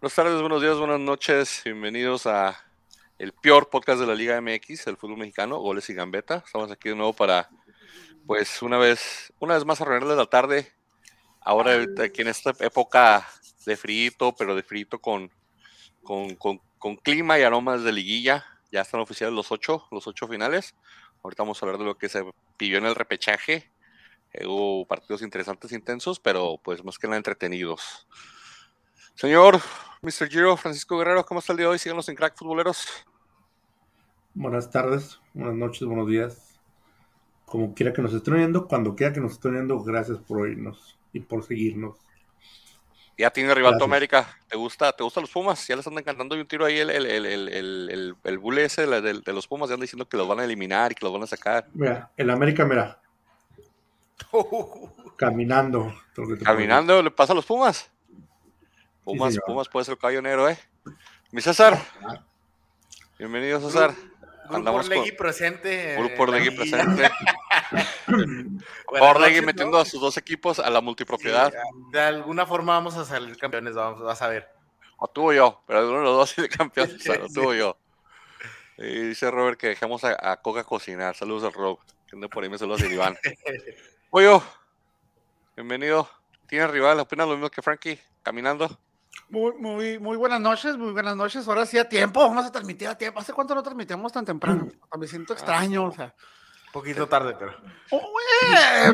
Buenas tardes, buenos días, buenas noches. Bienvenidos a el peor podcast de la Liga MX, el fútbol mexicano, Goles y Gambeta. Estamos aquí de nuevo para, pues, una vez, una vez más a de la tarde. Ahora, aquí en esta época de frito, pero de frito con, con, con, clima y aromas de liguilla. Ya están oficiales los ocho, los ocho finales. Ahorita vamos a hablar de lo que se pidió en el repechaje. Eh, hubo partidos interesantes, intensos, pero pues más que nada entretenidos. Señor Mr. Giro, Francisco Guerrero, ¿cómo está el día de hoy? Síganos en Crack Futboleros. Buenas tardes, buenas noches, buenos días. Como quiera que nos estén oyendo, cuando quiera que nos estén oyendo, gracias por oírnos y por seguirnos. Ya tiene rival tu América. ¿Te gusta, ¿Te gustan los Pumas? Ya les andan cantando un tiro ahí el, el, el, el, el bule ese de, de, los Pumas. Ya andan diciendo que los van a eliminar y que los van a sacar. Mira, el América, mira. Caminando. Caminando, ¿le pasa a los Pumas? Pumas, Pumas puede ser el caballo negro, ¿eh? Mi César. Bienvenido, César. Andamos Grupo Legui presente. Grupo Legui presente. Por Legui metiendo a sus dos equipos a la multipropiedad. de alguna forma vamos a salir campeones, vamos, vas a ver. O tú yo, pero uno de los dos de campeones, o tú yo. Y dice Robert que dejamos a, Coca cocinar. Saludos al Rob. Que ande por ahí me saludos a Iván. Oye, bienvenido. ¿Tienes rival? ¿Opinas lo mismo que Frankie? Caminando. Muy, muy, muy buenas noches, muy buenas noches. Ahora sí a tiempo, vamos a transmitir a tiempo. ¿Hace cuánto no transmitimos tan temprano? Me siento extraño, o sea. Un poquito tarde, pero. Oh,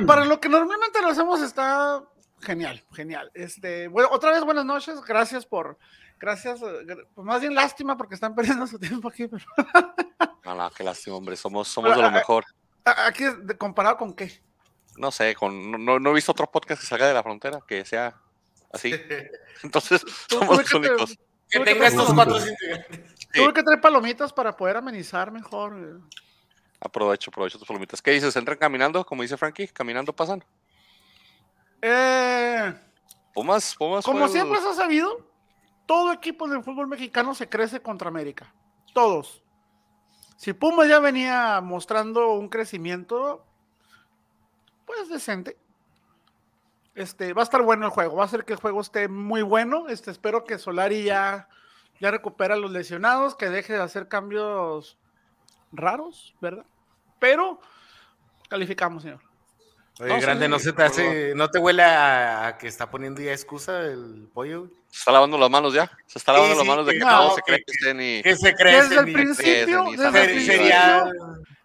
para lo que normalmente lo hacemos está genial, genial. Este, bueno, otra vez buenas noches, gracias por, gracias, pues más bien lástima porque están perdiendo su tiempo aquí, pero. No, no, qué lástima, hombre, somos, somos de lo mejor. ¿Aquí comparado con qué? No sé, con, no, no he visto otro podcast que salga de la frontera que sea así. Entonces, somos los únicos. Que tenga estos cuatro integrantes. Tuve que traer palomitas para poder amenizar mejor. Aprovecho, aprovecho tus palomitas. ¿Qué dices? ¿Entran caminando? Como dice Frankie, caminando pasan. Eh, Pumas, Pumas. Como siempre se ha sabido, todo equipo del fútbol mexicano se crece contra América. Todos. Si Pumas ya venía mostrando un crecimiento, pues decente. Este, va a estar bueno el juego, va a ser que el juego esté muy bueno. Este, espero que Solari ya, ya recupera a los lesionados, que deje de hacer cambios raros, ¿verdad? Pero calificamos, señor. Oye, grande, ¿no se te hace, no te huele a, que está poniendo ya excusa el pollo? Se está lavando las manos ya. Se está lavando las manos de que no, se cree que esté ni. Que se cree desde el principio, desde el principio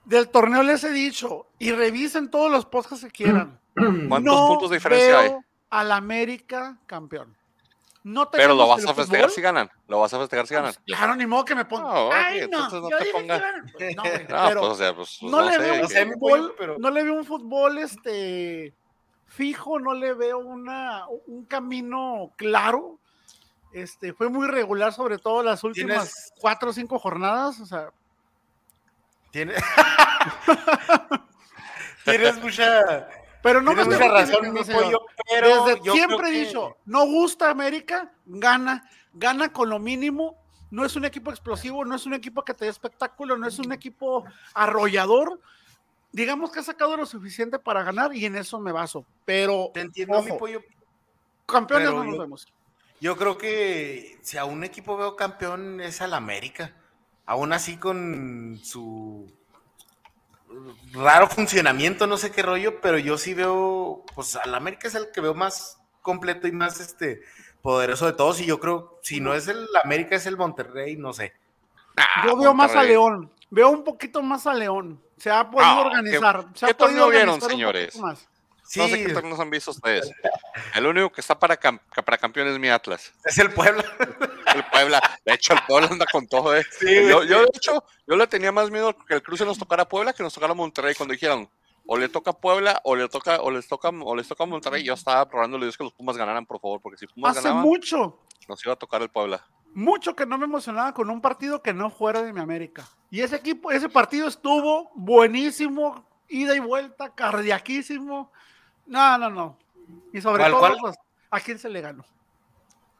del torneo les he dicho, y revisen todos los podcasts que quieran. ¿Cuántos puntos de diferencia hay? Al América campeón. No Pero lo vas a festejar si ganan. Lo vas a festejar si ganan. Claro, ni modo que me ponga. No, Ay, no, no te pongas. No, pero pues, o sea, pues, no, le veo un fútbol, pero... no le veo un fútbol este fijo, no le veo una, un camino claro. Este, fue muy regular, sobre todo las últimas cuatro o cinco jornadas. O sea, Tienes, Tienes mucha. Pero no me mucha razón, mi pollo, pero Desde siempre he dicho, no gusta América, gana, gana con lo mínimo. No es un equipo explosivo, no es un equipo que te dé espectáculo, no es un equipo arrollador. Digamos que ha sacado lo suficiente para ganar y en eso me baso. Pero. Te entiendo, mi pollo. Campeones no nos vemos. Yo creo que si a un equipo veo campeón es al América aún así con su raro funcionamiento, no sé qué rollo, pero yo sí veo, pues al América es el que veo más completo y más este poderoso de todos y yo creo, si no es el América es el Monterrey, no sé. Ah, yo veo más a León, veo un poquito más a León, se ha podido ah, organizar. ¿Qué, se ha vieron, señores? No sé qué nos han visto ustedes. El único que está para, para campeón es mi Atlas. Es el Puebla. El Puebla. De hecho, el Puebla anda con todo. ¿eh? yo, yo, de hecho, yo le tenía más miedo que el cruce nos tocara Puebla que nos tocara Monterrey cuando dijeron o le toca Puebla o le toca o les toca o les toca Monterrey. Yo estaba probándole Dios que los Pumas ganaran, por favor, porque si Pumas Hace mucho. Nos iba a tocar el Puebla. Mucho que no me emocionaba con un partido que no fuera de mi América. Y ese equipo, ese partido estuvo buenísimo, ida y vuelta, cardiaquísimo no, no, no. Y sobre todo, pues, ¿a quién se le ganó?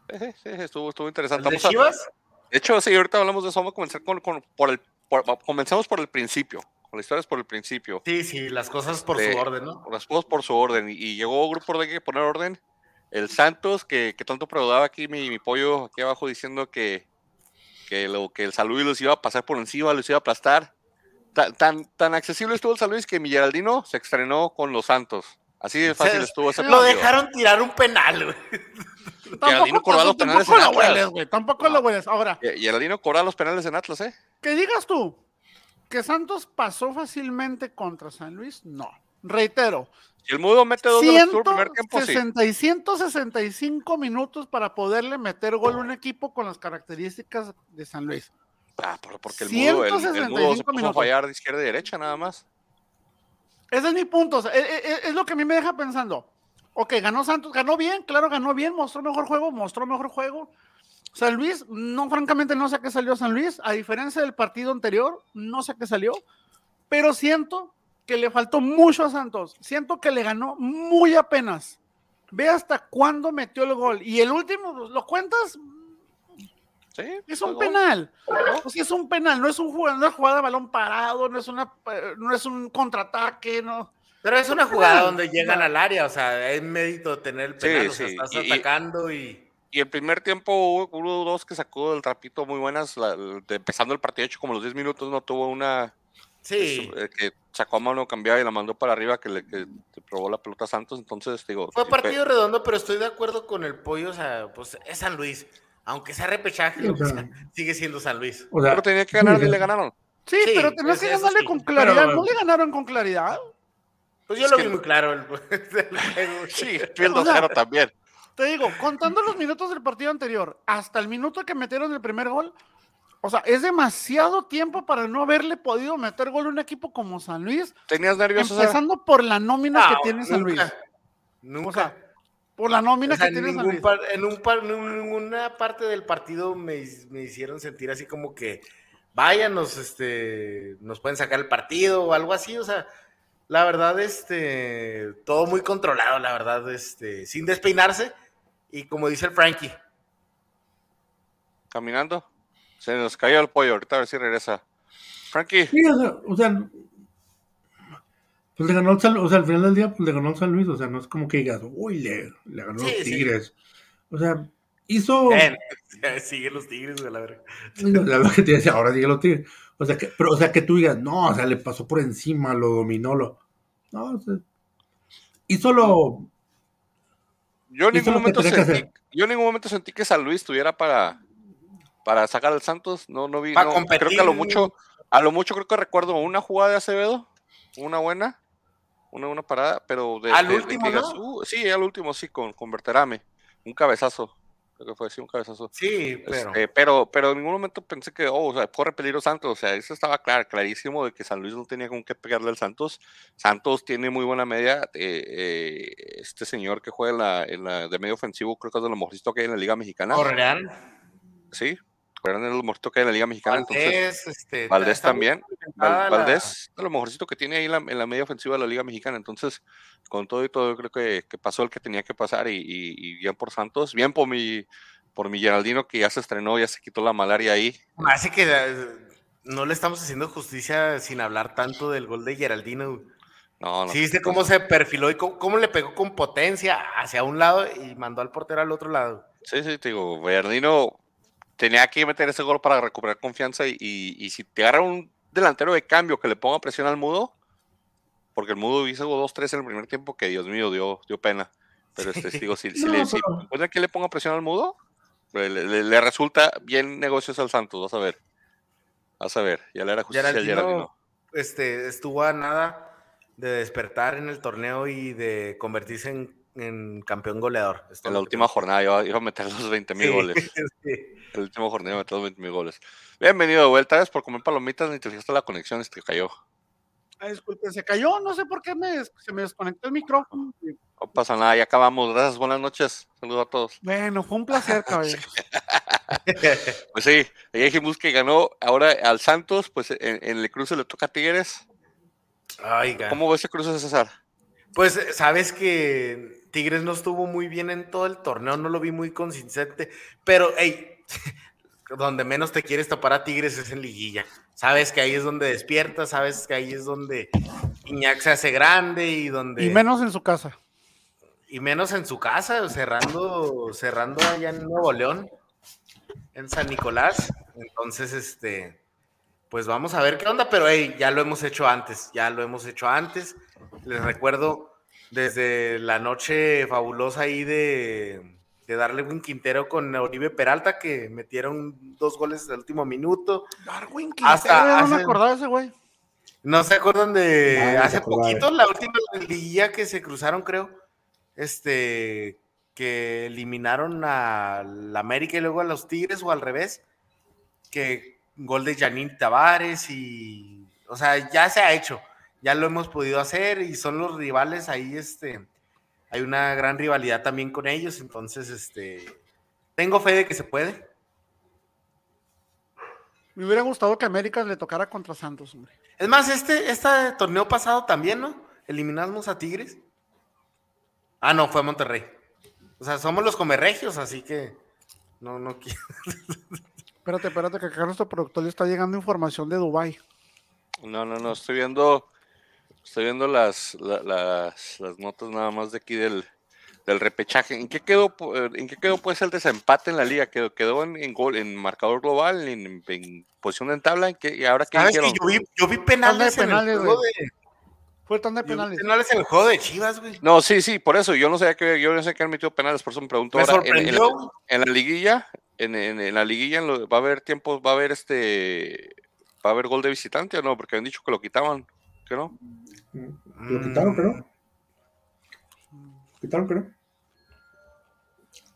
Sí, sí, estuvo, estuvo interesante. ¿De, Chivas? de hecho, sí, ahorita hablamos de eso. Vamos a comenzar con, por el. comenzamos por el principio. Con la historia es por el principio. Sí, sí, las cosas por su orden, ¿no? Las cosas por su orden. Y, llegó un grupo de que poner orden. el Santos, que, que tanto preguntaba aquí mi, mi, pollo aquí abajo diciendo que, que, lo, que el San Luis los iba a pasar por encima, los iba a aplastar. Tan, tan, tan accesible estuvo el San Luis que mi Geraldino se estrenó con los Santos. Así de fácil estuvo ese Lo dejaron tirar un penal, güey. Geraldino cobraba los penales en Tampoco lo Atlas. hueles, güey. Tampoco lo hueles. Ahora, Geraldino cobraba los penales en Atlas, ¿eh? que digas tú que Santos pasó fácilmente contra San Luis, no. Reitero, Si el Mudo mete dos de los que tuvo el primer tiempo, sí. 160 y 165 minutos para poderle meter gol a un equipo con las características de San Luis. Ah, pero porque el Mudo, el, el Mudo se 165 puso a fallar de izquierda y derecha nada más. Ese es mi punto. o sea, es, es- es lo que a mí me deja pensando. Ok, ganó Santos, ganó bien, claro, ganó bien, mostró mejor juego, mostró mejor juego. San Luis, no, francamente no sé a qué salió San Luis, a diferencia del partido anterior, no sé a qué salió, pero siento que le faltó mucho a Santos, siento que le ganó muy apenas. Ve hasta cuándo metió el gol. Y el último, ¿lo cuentas? Sí, Es un penal. O sea, es un penal, no es un jugada, no es jugada de balón parado, no es una eh, no es un contraataque, no. Pero es una jugada donde llegan al área, o sea, es mérito tener el Sí, penal, o sea, sí, estás y- atacando y... Y el primer tiempo hubo, hubo dos que sacó del trapito muy buenas. la- de- empezando el partido, hecho como los 10 minutos, no tuvo una Sí, eh, que sacó a mano cambiada y la mandó para arriba, que le que probó la pelota a Santos. Entonces, digo. fue sí, partido redondo, pero estoy de acuerdo con el pollo, o sea, pues es San Luis. Aunque sea repechaje, lo que sea, sigue siendo San Luis. O sea, Pero tenía que ganar y le ganaron. Sí, Sí, pero tenías que ganarle sí. con claridad. Pero- no le ganaron con claridad. Pues yo Es lo vi muy claro. El. Sí, fui el O sea, 2-0 también. Te digo, contando los minutos del partido anterior, hasta el minuto que metieron el primer gol, o sea, es demasiado tiempo para no haberle podido meter gol a un equipo como San Luis, ¿Tenías nervioso? Empezando por la nómina que tiene San Luis. nunca, Nunca. O sea, por la nómina O sea, que tiene San ningún par- en, un par- en ninguna parte del partido me, me hicieron sentir así como que váyanos, este, nos pueden sacar el partido o algo así, o sea, la verdad, este, todo muy controlado, la verdad, este, sin despeinarse y como dice el Frankie, Caminando. Se nos cayó el pollo. Ahorita a ver si regresa. Frankie, Sí, o sea, o sea, pues le ganó o sea, al final del día, pues le ganó San Luis, o sea, no es como que digas, uy, le, le ganó Sí, los sí. Tigres. O sea, hizo, sigue los tigres, la verdad. la verdad que te decía, ahora sigue los Tigres. O sea, que, pero, o sea, que tú digas, no, o sea, le pasó por encima, lo dominó, lo, no, o sea, hizo lo, yo en, ningún momento sentí, yo en ningún momento sentí que San Luis tuviera para, para sacar al Santos. No, no vi. Pa' no, competir. creo que a lo mucho, a lo mucho creo que recuerdo una jugada de Acevedo, una buena, una, una parada, pero de, Al de- último, que digas, ¿no? "Uh", sí, al último sí, con, con Berterame. Un cabezazo. Creo que fue así, un cabezazo. Sí, pero... Este, pero, pero en ningún momento pensé que, oh, o sea, corre peligro Santos. O sea, eso estaba claro, clarísimo de que San Luis no tenía con qué pegarle al Santos. Santos tiene muy buena media. eh, eh, este señor que juega en la, en la de medio ofensivo, creo que es de lo mejorcito que hay en la Liga Mexicana. Correan, Sí, juegan en lo mejorcito que hay en la Liga Mexicana. entonces, Valdés, este, Valdés muy también. Val- Valdés, de lo mejorcito que tiene ahí en la, en la media ofensiva de la Liga Mexicana. Entonces, con todo y todo, yo creo que, que pasó el que tenía que pasar y, y- y bien por Santos, bien por mi, por mi Geraldino que ya se estrenó, ya se quitó la malaria ahí. Así que eh, no le estamos haciendo justicia sin hablar tanto del gol de Geraldino. No, no. ¿Sí viste cómo se perfiló y cómo, cómo le pegó con potencia hacia un lado y mandó al portero al otro lado? Sí, sí, te digo, Bernardino tenía que meter ese gol para recuperar confianza y, y- y si te agarra un delantero de cambio que le ponga presión al mudo, porque el mudo hizo 2-3 en el primer tiempo que Dios mío dio, dio pena. Pero este, digo, si, si No, le, si pero- encuentra que le ponga presión al mudo, le, le- le resulta bien negocios al Santos, vas a ver. Vas a ver, ya le era justicia al Geraldino, Geraldino. este, estuvo a nada de despertar en el torneo y de convertirse en, en campeón goleador. En la última jornada iba, iba a meter los 20 mil Sí, goles. sí. En la última jornada iba a meter los 20 mil goles. Bienvenido de vuelta, gracias por comer palomitas, ni te fijaste la conexión, este cayó. Ay, disculpe, se cayó, no sé por qué me, se me desconectó el micrófono. No pasa nada, ya acabamos. Gracias, buenas noches. Saludos a todos. Bueno, fue un placer, caballero. Pues sí, ya dijimos que ganó ahora al Santos, pues en, en el cruce le toca a Tigres. Oiga. ¿Cómo ves ese cruce, César? Pues sabes que Tigres no estuvo muy bien en todo el torneo, no lo vi muy consistente, pero hey, donde menos te quieres tapar a Tigres es en liguilla. Sabes que ahí es donde despierta, sabes que ahí es donde Iñak se hace grande y donde Y menos en su casa. y menos en su casa, cerrando, cerrando allá en Nuevo León, en San Nicolás. Entonces, este, pues vamos a ver qué onda, pero hey, ya lo hemos hecho antes, ya lo hemos hecho antes. Les recuerdo desde la noche fabulosa ahí de, de darle un Quintero con Oribe Peralta, que metieron dos goles del último minuto. Darwin Quintero, Hasta no me hace- acordaba de ese güey. ¿No se acuerdan de no hace acordaba. poquito, la última liguilla que se cruzaron, creo? Este, que eliminaron a la América y luego a los Tigres o al revés, que gol de Janine Tavares y, o sea, ya se ha hecho, ya lo hemos podido hacer y son los rivales ahí, este, hay una gran rivalidad también con ellos, entonces, este, tengo fe de que se puede. Me hubiera gustado que América le tocara contra Santos, hombre. Es más, este, este torneo pasado también, ¿no? Eliminamos a Tigres. Ah, no, fue a Monterrey. O sea, somos los comerregios, así que no, no quiero. Espérate, espérate, que acá nuestro productor le está llegando información de Dubai. No, no, no, estoy viendo, estoy viendo las, la- las, las notas nada más de aquí del, del repechaje. ¿En qué quedó, eh, en qué quedó pues el desempate en la liga? ¿Quedó, quedó en, en gol, en marcador global, en, en posición en tabla? ¿En qué- ¿Y ahora qué ¿Sabes que yo vi, yo vi penales, en el juego de, Fue tanda de yo penales. penales en el juego de Chivas, güey. No, sí, sí, por eso, yo no sé que yo no sé que han metido penales, por eso me pregunto Me ahora, en, en la, en la liguilla, en, en- en la liguilla en lo- va a haber tiempo, va a haber este, va a haber gol de visitante o no, porque habían dicho que lo quitaban, ¿que no? ¿Lo quitaron, creo? ¿Quitaron, creo?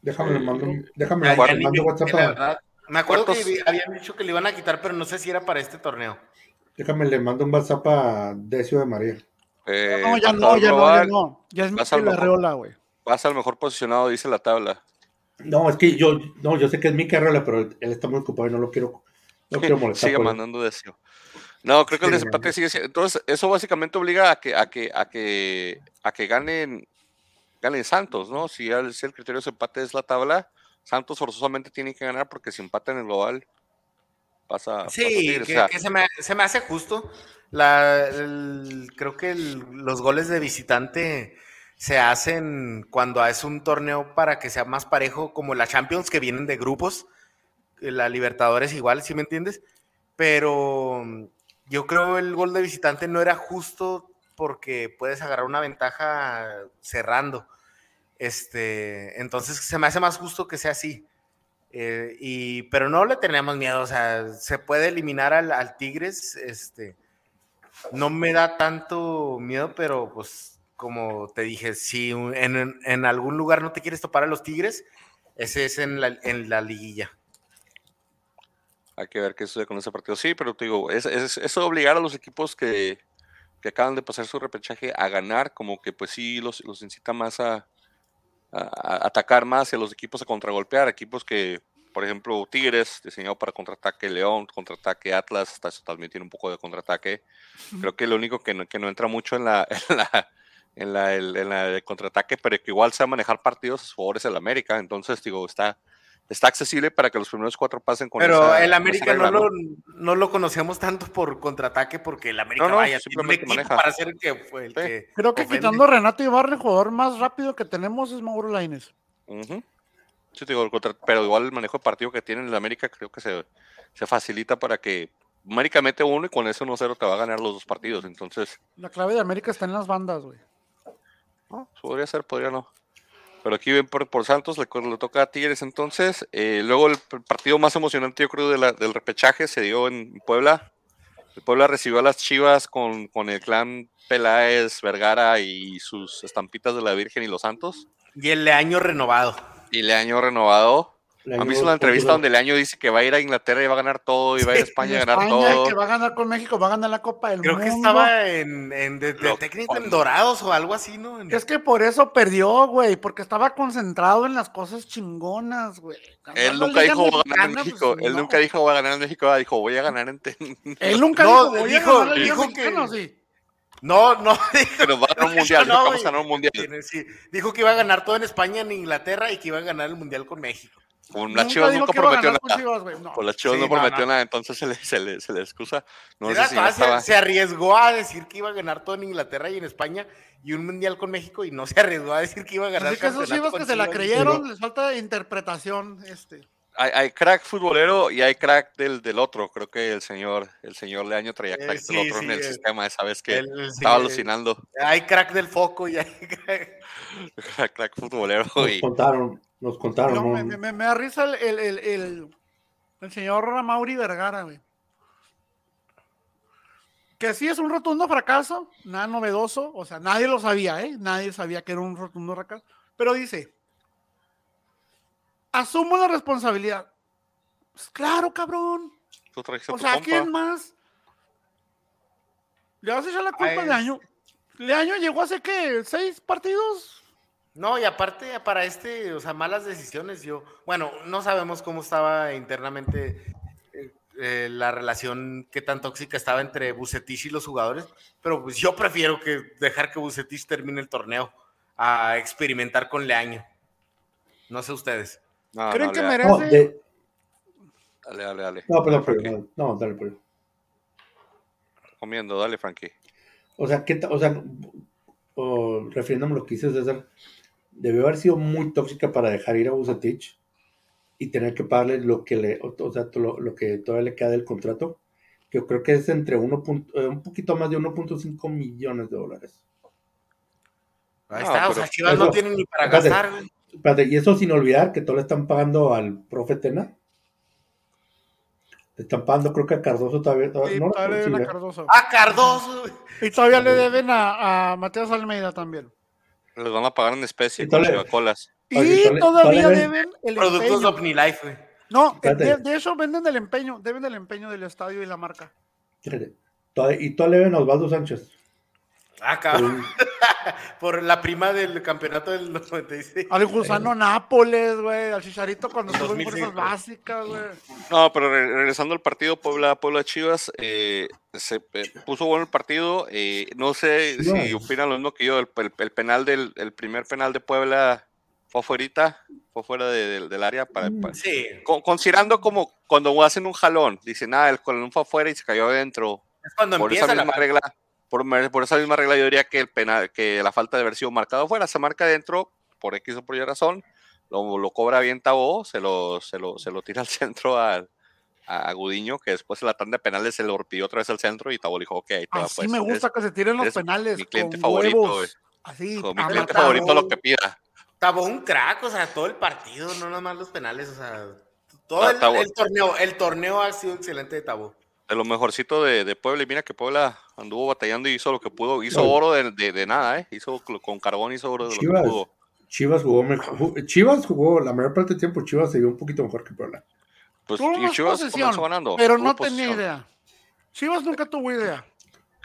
Déjame le mando, un- déjame le mando WhatsApp la a, verdad, me acuerdo que habían dicho que le iban a quitar, pero no sé si era para este torneo. déjame le mando un WhatsApp a Decio de María. Eh, No, ya no, ya no, ya no. Ya es mejor. Arreola, güey. Vas al mejor posicionado, dice la tabla. No, es que yo, no, yo sé que es mi carrera, pero él está muy ocupado y no lo quiero, no quiero molestar. Sigue mandando deseo. No, creo que el desempate sigue siendo. Entonces, eso básicamente obliga a que, a que, a que, a que ganen, ganen Santos, ¿no? Si el, si el criterio de empate es la tabla, Santos forzosamente tiene que ganar porque si empata en el global, pasa. Sí, que, o sea, que se, me, se me hace justo. La, el- creo que el- los goles de visitante se hacen cuando es un torneo para que sea más parejo, como la Champions, que vienen de grupos. que La Libertadores igual, ¿sí me entiendes? Pero yo creo el gol de visitante no era justo porque puedes agarrar una ventaja cerrando. Este, entonces se me hace más justo que sea así. Eh, y, pero no le tenemos miedo, o sea, se puede eliminar al, Tigres, este, no me da tanto miedo, pero pues como te dije, si en, algún lugar no te quieres topar a los Tigres, ese es en la liguilla. Hay que ver qué sucede con ese partido. Sí, pero te digo, es, es- obligar a los equipos que, que acaban de pasar su repechaje a ganar, como que pues sí los, los incita más a, a- a atacar más y a los equipos a contragolpear, equipos que, por ejemplo, Tigres, diseñado para contraataque, León, contraataque, Atlas, hasta eso también tiene un poco de contraataque. Creo que lo único que no, que no entra mucho en la, en la, en la, el- en la contraataque, pero que igual sabe manejar partidos a su favor es el América. Entonces, digo, está, está accesible para que los primeros cuatro pasen con Pero esa- el América no, lo, no lo conocíamos tanto por contraataque porque el América No, no, vaya, un simplemente maneja. para ser el que fue el Sí. que Creo que ofende. quitando a Renato Ibarra, el jugador más rápido que tenemos es Mauro Laines. Sí, te digo, contra- pero igual el manejo de partido que tiene el América creo que se, se facilita para que América mete uno y con ese 1-0 te va a ganar los dos partidos. Entonces, La clave de América está en las bandas, güey. no, podría ser, podría no. Pero aquí ven por, por Santos, le, toca a Tigres entonces. Eh, luego el partido más emocionante, yo creo, de la- del repechaje se dio en Puebla. El Puebla recibió a las Chivas con, con el clan Peláez, Vergara y sus estampitas de la Virgen y los Santos. Y el año renovado. Y le año renovado. ¿Han ayudó visto una entrevista donde Leaño dice que va a ir a Inglaterra y va a ganar todo y va a ir a España a ganar España, todo? que va a ganar con México, va a ganar la Copa del Creo Mundo. que estaba en, en de, de técnico en Dorados o algo así, ¿no? En- Es que por eso perdió, güey, porque estaba concentrado en las cosas chingonas, güey. Él nunca dijo voy a ganar en pues, México. Él no. nunca dijo voy a ganar en México. ah, Dijo voy a ganar en. Él nunca No, dijo, voy dijo- a ganar dijo que- sí. No, no, dijo, Pero va a ganar un mundial. No, Dijo que vamos a ganar un mundial. sí, dijo que iba a ganar todo en España, en Inglaterra y que iba a ganar el Mundial con México. Con las Chivas nunca prometió nada. Chivas, no. Con las Chivas Sí, no no, prometió no. nada, entonces se le, se le, se le excusa. No sé si se- estaba. se, arriesgó a decir que iba a ganar todo en Inglaterra y en España y un mundial con México y no se arriesgó a decir que iba a ganar Así que esos Chivas que se la creyeron, les falta interpretación. Este. Hay, hay crack futbolero y hay crack del, del otro. Creo que el señor, el señor Leaño traía Eh, crack sí, del otro sí, en el el- sistema esa vez que El- el- estaba sí, alucinando. Hay crack del foco y hay crack- crack futbolero Nos y contaron, nos contaron. No, ¿no? me, me- me- me da risa el, el, el, el- el señor Mauri Vergara, güey. Que sí es un rotundo fracaso, nada novedoso, o sea, nadie lo sabía, ¿eh? Nadie sabía que era un rotundo fracaso. Pero dice, asumo la responsabilidad. Pues claro, cabrón. tú O sea, compa. ¿quién más? ¿Le vas a echar la culpa Ay, de año? ¿Leaño llegó hace qué? ¿Seis partidos? No, y aparte para este, o sea, malas decisiones. Yo, bueno, no sabemos cómo estaba internamente eh, eh, la relación, qué tan tóxica estaba entre Bucetich y los jugadores, pero pues yo prefiero que dejar que Bucetich termine el torneo a experimentar con Leaño. No sé ustedes. No, ¿Creen no, que merece? No, de- Dale, dale, dale. no, perdón, perdón, no, no, dale, perdón. Comiendo, dale, Frankie. O sea, ¿qué o sea, o, refiriéndome a lo que dice César, debió haber sido muy tóxica para dejar ir a Bucetich y tener que pagarle lo que le, o, o sea, to- lo, lo que todavía le queda del contrato, que yo creo que es entre uno punto- eh, un poquito más de 1.5 millones de dólares. Ahí No, está, o pero sea, Chivas no tienen ni para espérate. gastar. Espérate, y eso sin olvidar que todo le están pagando al profe Tena. Le están pagando, creo que a Cardoso todavía. Sí, no, todavía le sí, deben a. Cardoso. Ah, Cardoso. Y todavía le deben a, a Matías Almeida también. Les van a pagar en especie Y con chivacolas. Y todavía- deben el Productos empeño. OmniLife, güey. No, de, Espérate. de eso venden el empeño, deben el empeño del estadio y la marca. Y todavía le ven a Osvaldo Sánchez. Ah, cabrón. Por la prima del campeonato del 96. Al gusano Nápoles, güey, al Chicharito cuando 2005. fuerzas básicas, güey. No, pero re- regresando al partido Puebla, Puebla Chivas, eh, se eh, puso bueno el partido. eh, no sé No. si opinan lo mismo que yo. El, el- el penal del el primer penal de Puebla fue afuera, fue fuera de- del- del área. Para, Mm. para- Sí. con- considerando como cuando hacen un jalón, dicen, ah, el jalón fue afuera y se cayó adentro. Es cuando Por esa empieza la misma regla, por, por esa misma regla, yo diría que el penal, que la falta de haber sido marcado fuera, se marca adentro, por X o por Y razón, lo, lo cobra bien Tabó, se lo, se lo, se lo tira al centro al, a Gudiño, que después en la tanda de penales se lo pidió otra vez al centro y Tabó le dijo, ok, ahí te va, Así pues, me gusta eres- que se tiren los penales. mi cliente con favorito, huevos. Así, con mi cliente matar. favorito lo que pida. Estaba un crack, o sea, todo el partido, no nada más los penales, o sea, todo Ah, el, Tabo. el torneo, el torneo ha sido excelente de Tabo. De lo mejorcito de, de Puebla, y mira que Puebla anduvo batallando y hizo lo que pudo, hizo No. oro de, de- de nada, ¿eh? Hizo con carbón, hizo oro de lo que pudo. Chivas jugó mejor. Chivas jugó la mayor parte del tiempo. Chivas se vio un poquito mejor que Puebla. Pues, y más Chivas posesión, comenzó ganando. pero no tenía idea. Chivas nunca tuvo idea.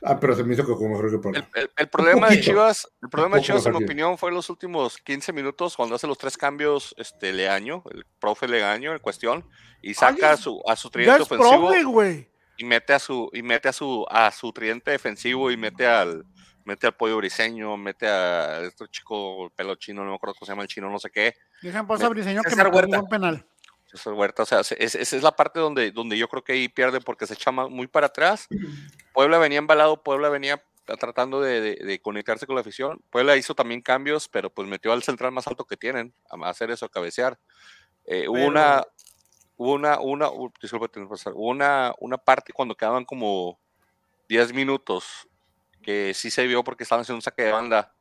Ah, pero se me hizo que jugó mejor que Puebla. El, el- el problema de. Chivas, el problema de Chivas, en mi opinión, fue los últimos 15 minutos cuando hace los tres cambios, este Leaño, el profe Leaño en cuestión, y saca Ay, a su, a su tridente ofensivo profe, güey. Y mete a su, y mete a su, a su tridente defensivo y mete al, mete al pollo briseño, mete a este chico el pelo chino, no me acuerdo cómo se llama el chino, no sé qué, Dejan pasar a Briseño que me un buen penal. César Huerta, o sea, se- es- esa es la parte donde, donde yo creo que ahí pierde porque se echa muy para atrás. Puebla venía embalado, Puebla venía tratando de, de- de conectarse con la afición. Puebla hizo también cambios, pero pues metió al central más alto que tienen a hacer eso, a cabecear. Eh, hubo una, hubo una, una, u- disculpa, tengo que pasar, hubo una, una parte cuando quedaban como 10 minutos que sí se vio porque estaban haciendo un saque de banda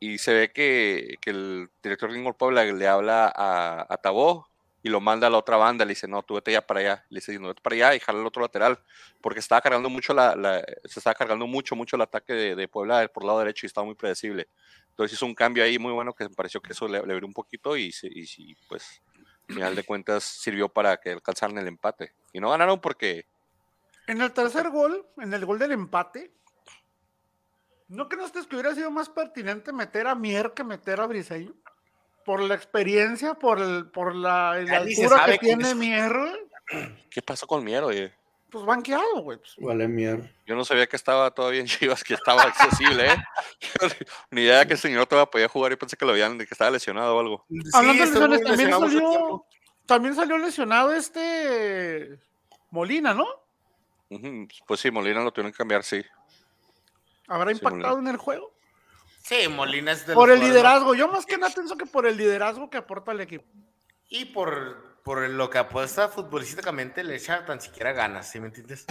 y se ve que, que el director de Puebla le habla a, a Tabó y lo manda a la otra banda, le dice, no, tú vete ya para allá, le dice, no, vete para allá y jala el otro lateral, porque estaba cargando mucho la, la- se estaba cargando mucho, mucho el ataque de, de Puebla por el lado derecho y estaba muy predecible. Entonces hizo un cambio ahí muy bueno que me pareció que eso le, le abrió un poquito y, y sí, pues, al final de cuentas sirvió para que alcanzaran el empate. Y no ganaron porque En el tercer gol, en el gol del empate, ¿no crees que hubiera sido más pertinente meter a Mier que meter a Briseño? Por la experiencia, por el, por la, la altura que tiene es. Mier, ¿qué pasó con Mier, oye? Pues banqueado, güey. pues. Vale, mierda. Yo no sabía que estaba todavía en Chivas, que estaba accesible, ¿eh? Ni idea que el señor todavía podía jugar y pensé que lo habían, de que estaba lesionado o algo. Sí, Hablando de lesiones, también salió, también salió lesionado este Molina, ¿no? Pues sí, Molina lo tuvieron que cambiar, sí. ¿Habrá Sí, impactado en el juego? Sí, Molina es de Por el liderazgo. Yo más que nada pienso que por el liderazgo que aporta el equipo. Y por, por lo que apuesta futbolísticamente le echa tan siquiera ganas, ¿sí me entiendes?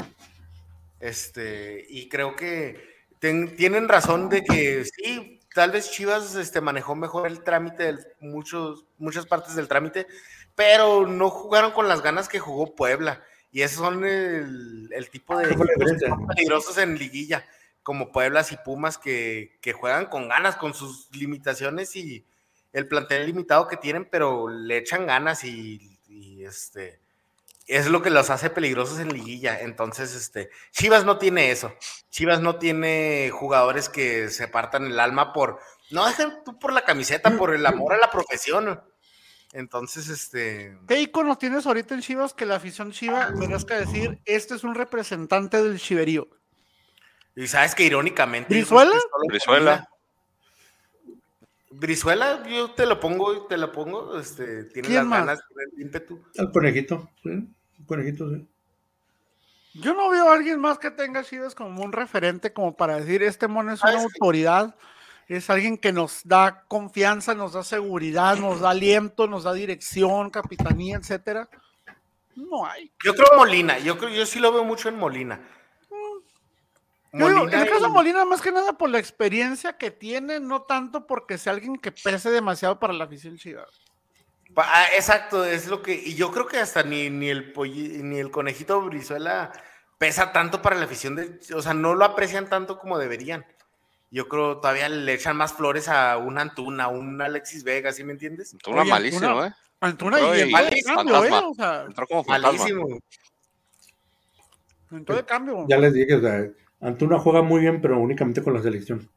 Este, y creo que ten- tienen razón de que sí, tal vez Chivas este, manejó mejor el trámite, del- muchos, muchas partes del trámite, pero no jugaron con las ganas que jugó Puebla. Y esos son el, el tipo de más peligrosos en liguilla, como Pueblas y Pumas que, que juegan con ganas, con sus limitaciones y el plantel limitado que tienen, pero le echan ganas y, y, este es lo que los hace peligrosos en liguilla. Entonces, este Chivas no tiene eso. Chivas no tiene jugadores que se partan el alma por no dejen tú por la camiseta, por el amor a la profesión. Entonces, este ¿Qué icono tienes ahorita en Chivas que la afición Chiva merezca decir, este es un representante del chiverío? y sabes que irónicamente ¿Brizuela? que Brizuela. Brizuela, yo te lo pongo, te lo pongo, este, tiene ¿Quién las más? ganas, tiene el ímpetu. El conejito, sí. El conejito, sí. Yo no veo a alguien más que tenga Chivas como un referente, como para decir, este mono es una ¿Sabes qué? autoridad, es alguien que nos da confianza, nos da seguridad, nos da aliento, nos da dirección, capitanía, etcétera. No hay. Yo creo Molina, yo creo, yo sí lo veo mucho en Molina. Yo digo, en el caso Molina, más que nada por la experiencia que tiene, no tanto porque sea alguien que pese demasiado para la afición Chivas. Pa- ah, exacto, es lo que. Y yo creo que hasta ni, ni el polli- ni el conejito Brizuela pesa tanto para la afición de. O sea, no lo aprecian tanto como deberían. Yo creo todavía le echan más flores a un Antuna, a un Alexis Vega, ¿sí me entiendes? Antuna Oye, malísimo, Antuna- ¿eh? Antuna Entró y y- malísimo, cambio, ¿eh? O sea, Entró como fantasma. Malísimo. entró de cambio. Ya les dije, o sea, Antuna juega muy bien, pero únicamente con la selección.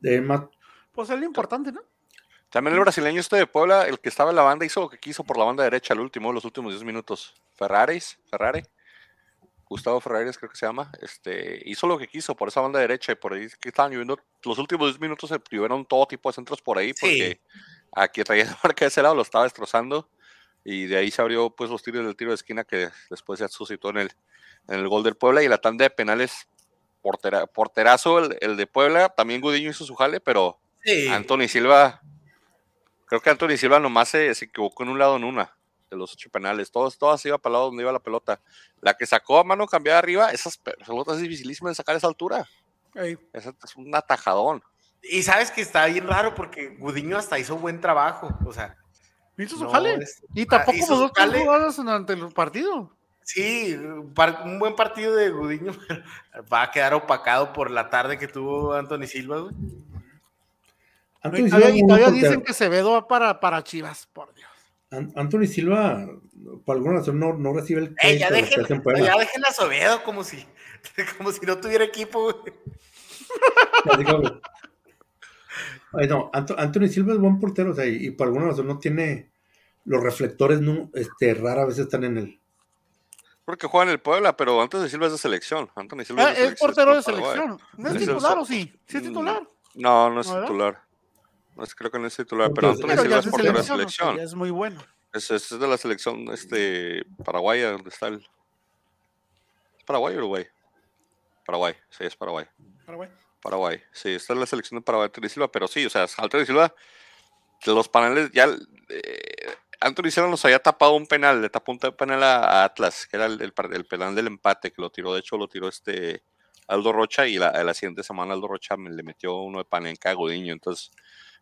De más, Pues es lo importante, ¿no? También el brasileño este de Puebla, el que estaba en la banda, hizo lo que quiso por la banda derecha al último, los últimos 10 minutos. Ferraris, Ferrari, Gustavo Ferraris creo que se llama, este, hizo lo que quiso por esa banda derecha y por ahí que estaban lloviendo, los últimos 10 minutos se tuvieron todo tipo de centros por ahí porque aquí traía la marca de ese lado lo estaba destrozando y de ahí se abrió pues los tiros del tiro de esquina que después se suscitó en el, en el gol del Puebla y la tanda de penales portera- porterazo el, el de Puebla, también Gudiño hizo su jale, pero Sí. Anthony Silva, creo que Anthony Silva nomás se, se equivocó en un lado en una de los ocho penales. Todos, todas iba para el lado donde iba la pelota. La que sacó a mano cambiada arriba, esas pe- pelotas es dificilísima de sacar a esa altura. Ey. Esa es un atajadón. Y sabes que está bien raro porque Gudiño hasta hizo buen trabajo. O sea, Hizo su no, jale. es- Y tampoco tres jale. jugadas durante el partido. Sí, un buen partido de Gudiño pero va a quedar opacado por la tarde que tuvo Anthony Silva, güey. Anthony Y Silva, y todavía dicen que Sevedo va para, para Chivas, por Dios. An- Anthony Silva, por alguna razón, no, no recibe el Eh, ya crédito dejen, ya dejen a Sobedo como si, como si no tuviera equipo, güey. Digo. Ay, no, Anthony Silva es buen portero, o sea, y, y por alguna razón no tiene los reflectores, no, este, rara vez están en él. Porque juega en el Puebla, pero antes de Silva es de selección. Anthony Silva Ah, es, de es portero de Paraguay. selección. ¿No es Es titular o sí? ¿Sí es Mm, titular? No, no es ¿No, verdad? titular. No es, creo que no es titular, pero Anthony Pero Silva es es de portero de selección, es muy bueno. Es, es de la selección este, paraguaya, donde está el. ¿Es Paraguay o Uruguay? Paraguay, sí, es Paraguay. Bueno. Paraguay, sí, está en la selección de Paraguay, Anthony Silva, pero sí, o sea, Anthony Silva, de los penales, ya. eh, Anthony nos había tapado un penal, le tapó un penal a, Atlas, que era el, el, penal del empate, que lo tiró, de hecho, lo tiró este Aldo Rocha, y la, la siguiente semana Aldo Rocha me, le metió uno de Panenca a Godiño, entonces,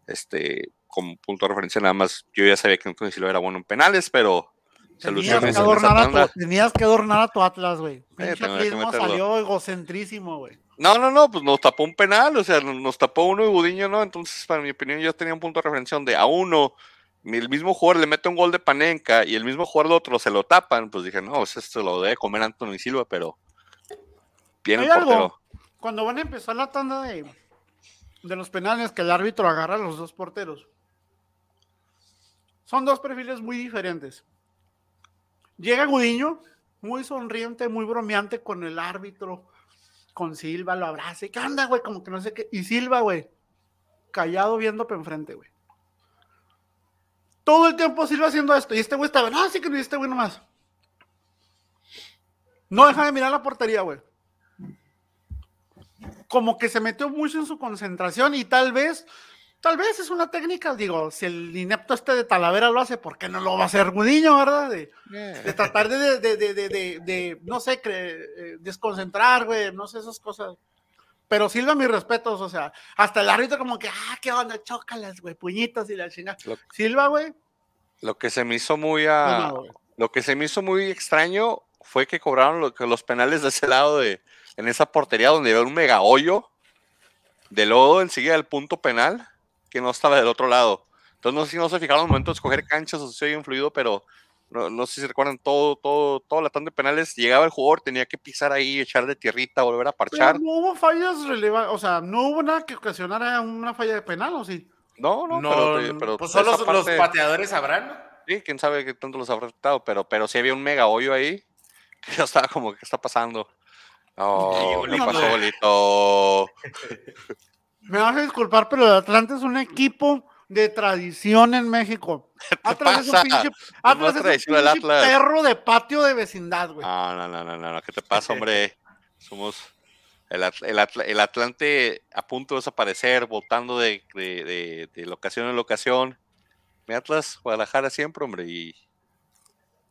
este, como punto de referencia, nada más, yo ya sabía que Anthony Silva era bueno en penales, pero Tenías en que, adornar a tu, tenías que adornar a tu Atlas, güey. Meterlo. salió egocentrísimo, güey. No, no, no, pues nos tapó un penal, o sea, nos nos tapó uno y Gudiño, ¿no? Entonces, para mi opinión, yo tenía un punto de referencia donde a uno, el mismo jugador le mete un gol de Panenca y el mismo jugador de otro se lo tapan, pues dije, no, pues esto lo debe comer Anthony Silva, pero Hay el portero. algo. Cuando van a empezar la tanda de, de los penales, que el árbitro agarra a los dos porteros. Son dos perfiles muy diferentes. Llega Gudiño, muy sonriente, muy bromeante con el árbitro, con Silva, lo abraza. y, ¿Qué onda, güey? Como que no sé qué. Y Silva, güey, callado viendo para enfrente, güey. Todo el tiempo Silva haciendo esto. Y este güey estaba, no, sí que no, y este güey nomás. No deja de mirar la portería, güey. Como que se metió mucho en su concentración y tal vez, tal vez es una técnica, digo, si el inepto este de Talavera lo hace, ¿por qué no lo va a hacer Gudiño, verdad? De, de tratar de, de, de, de, de- de, no sé, eh, desconcentrar, güey, no sé, esas cosas. Pero Silva, mis respetos, o sea, hasta el árbitro como que, ah, qué onda, chócalas, güey, puñitos y la chingada. Lo- Silva, güey, Lo que se me hizo muy a, calmado, güey. lo que se me hizo muy extraño fue que cobraron lo los penales de ese lado de en esa portería donde había un mega hoyo de lodo enseguida del punto penal que no estaba del otro lado. Entonces no sé si no se fijaron al momento de escoger canchas o si se influido, pero no, no sé si se recuerdan todo, todo, todo la tanda de penales, llegaba el jugador, tenía que pisar ahí, echarle tierrita, volver a Pero parchar. no hubo fallas relevantes, o sea, no hubo nada que ocasionara una falla de penal, ¿o sí? No, no, No, pero, pero pues solo los, pateadores sabrán. Sí, quién sabe qué tanto los habrá afectado, pero, pero sí había un mega hoyo ahí que yo estaba como, ¿qué está pasando? Oh, Sí, ¿qué no, pasó, no. bolito? Me vas a disculpar, pero el Atlante es un equipo de tradición en México. Atlas es un pinche, Es Atlas más es un el pinche Atlas. perro de patio de vecindad, güey. No, no, no, no, no, no, ¿qué te pasa, hombre? Somos el, el Atl- el Atlante a punto de desaparecer, voltando de, de, de, de locación en locación. Mi Atlas, Guadalajara siempre, hombre, y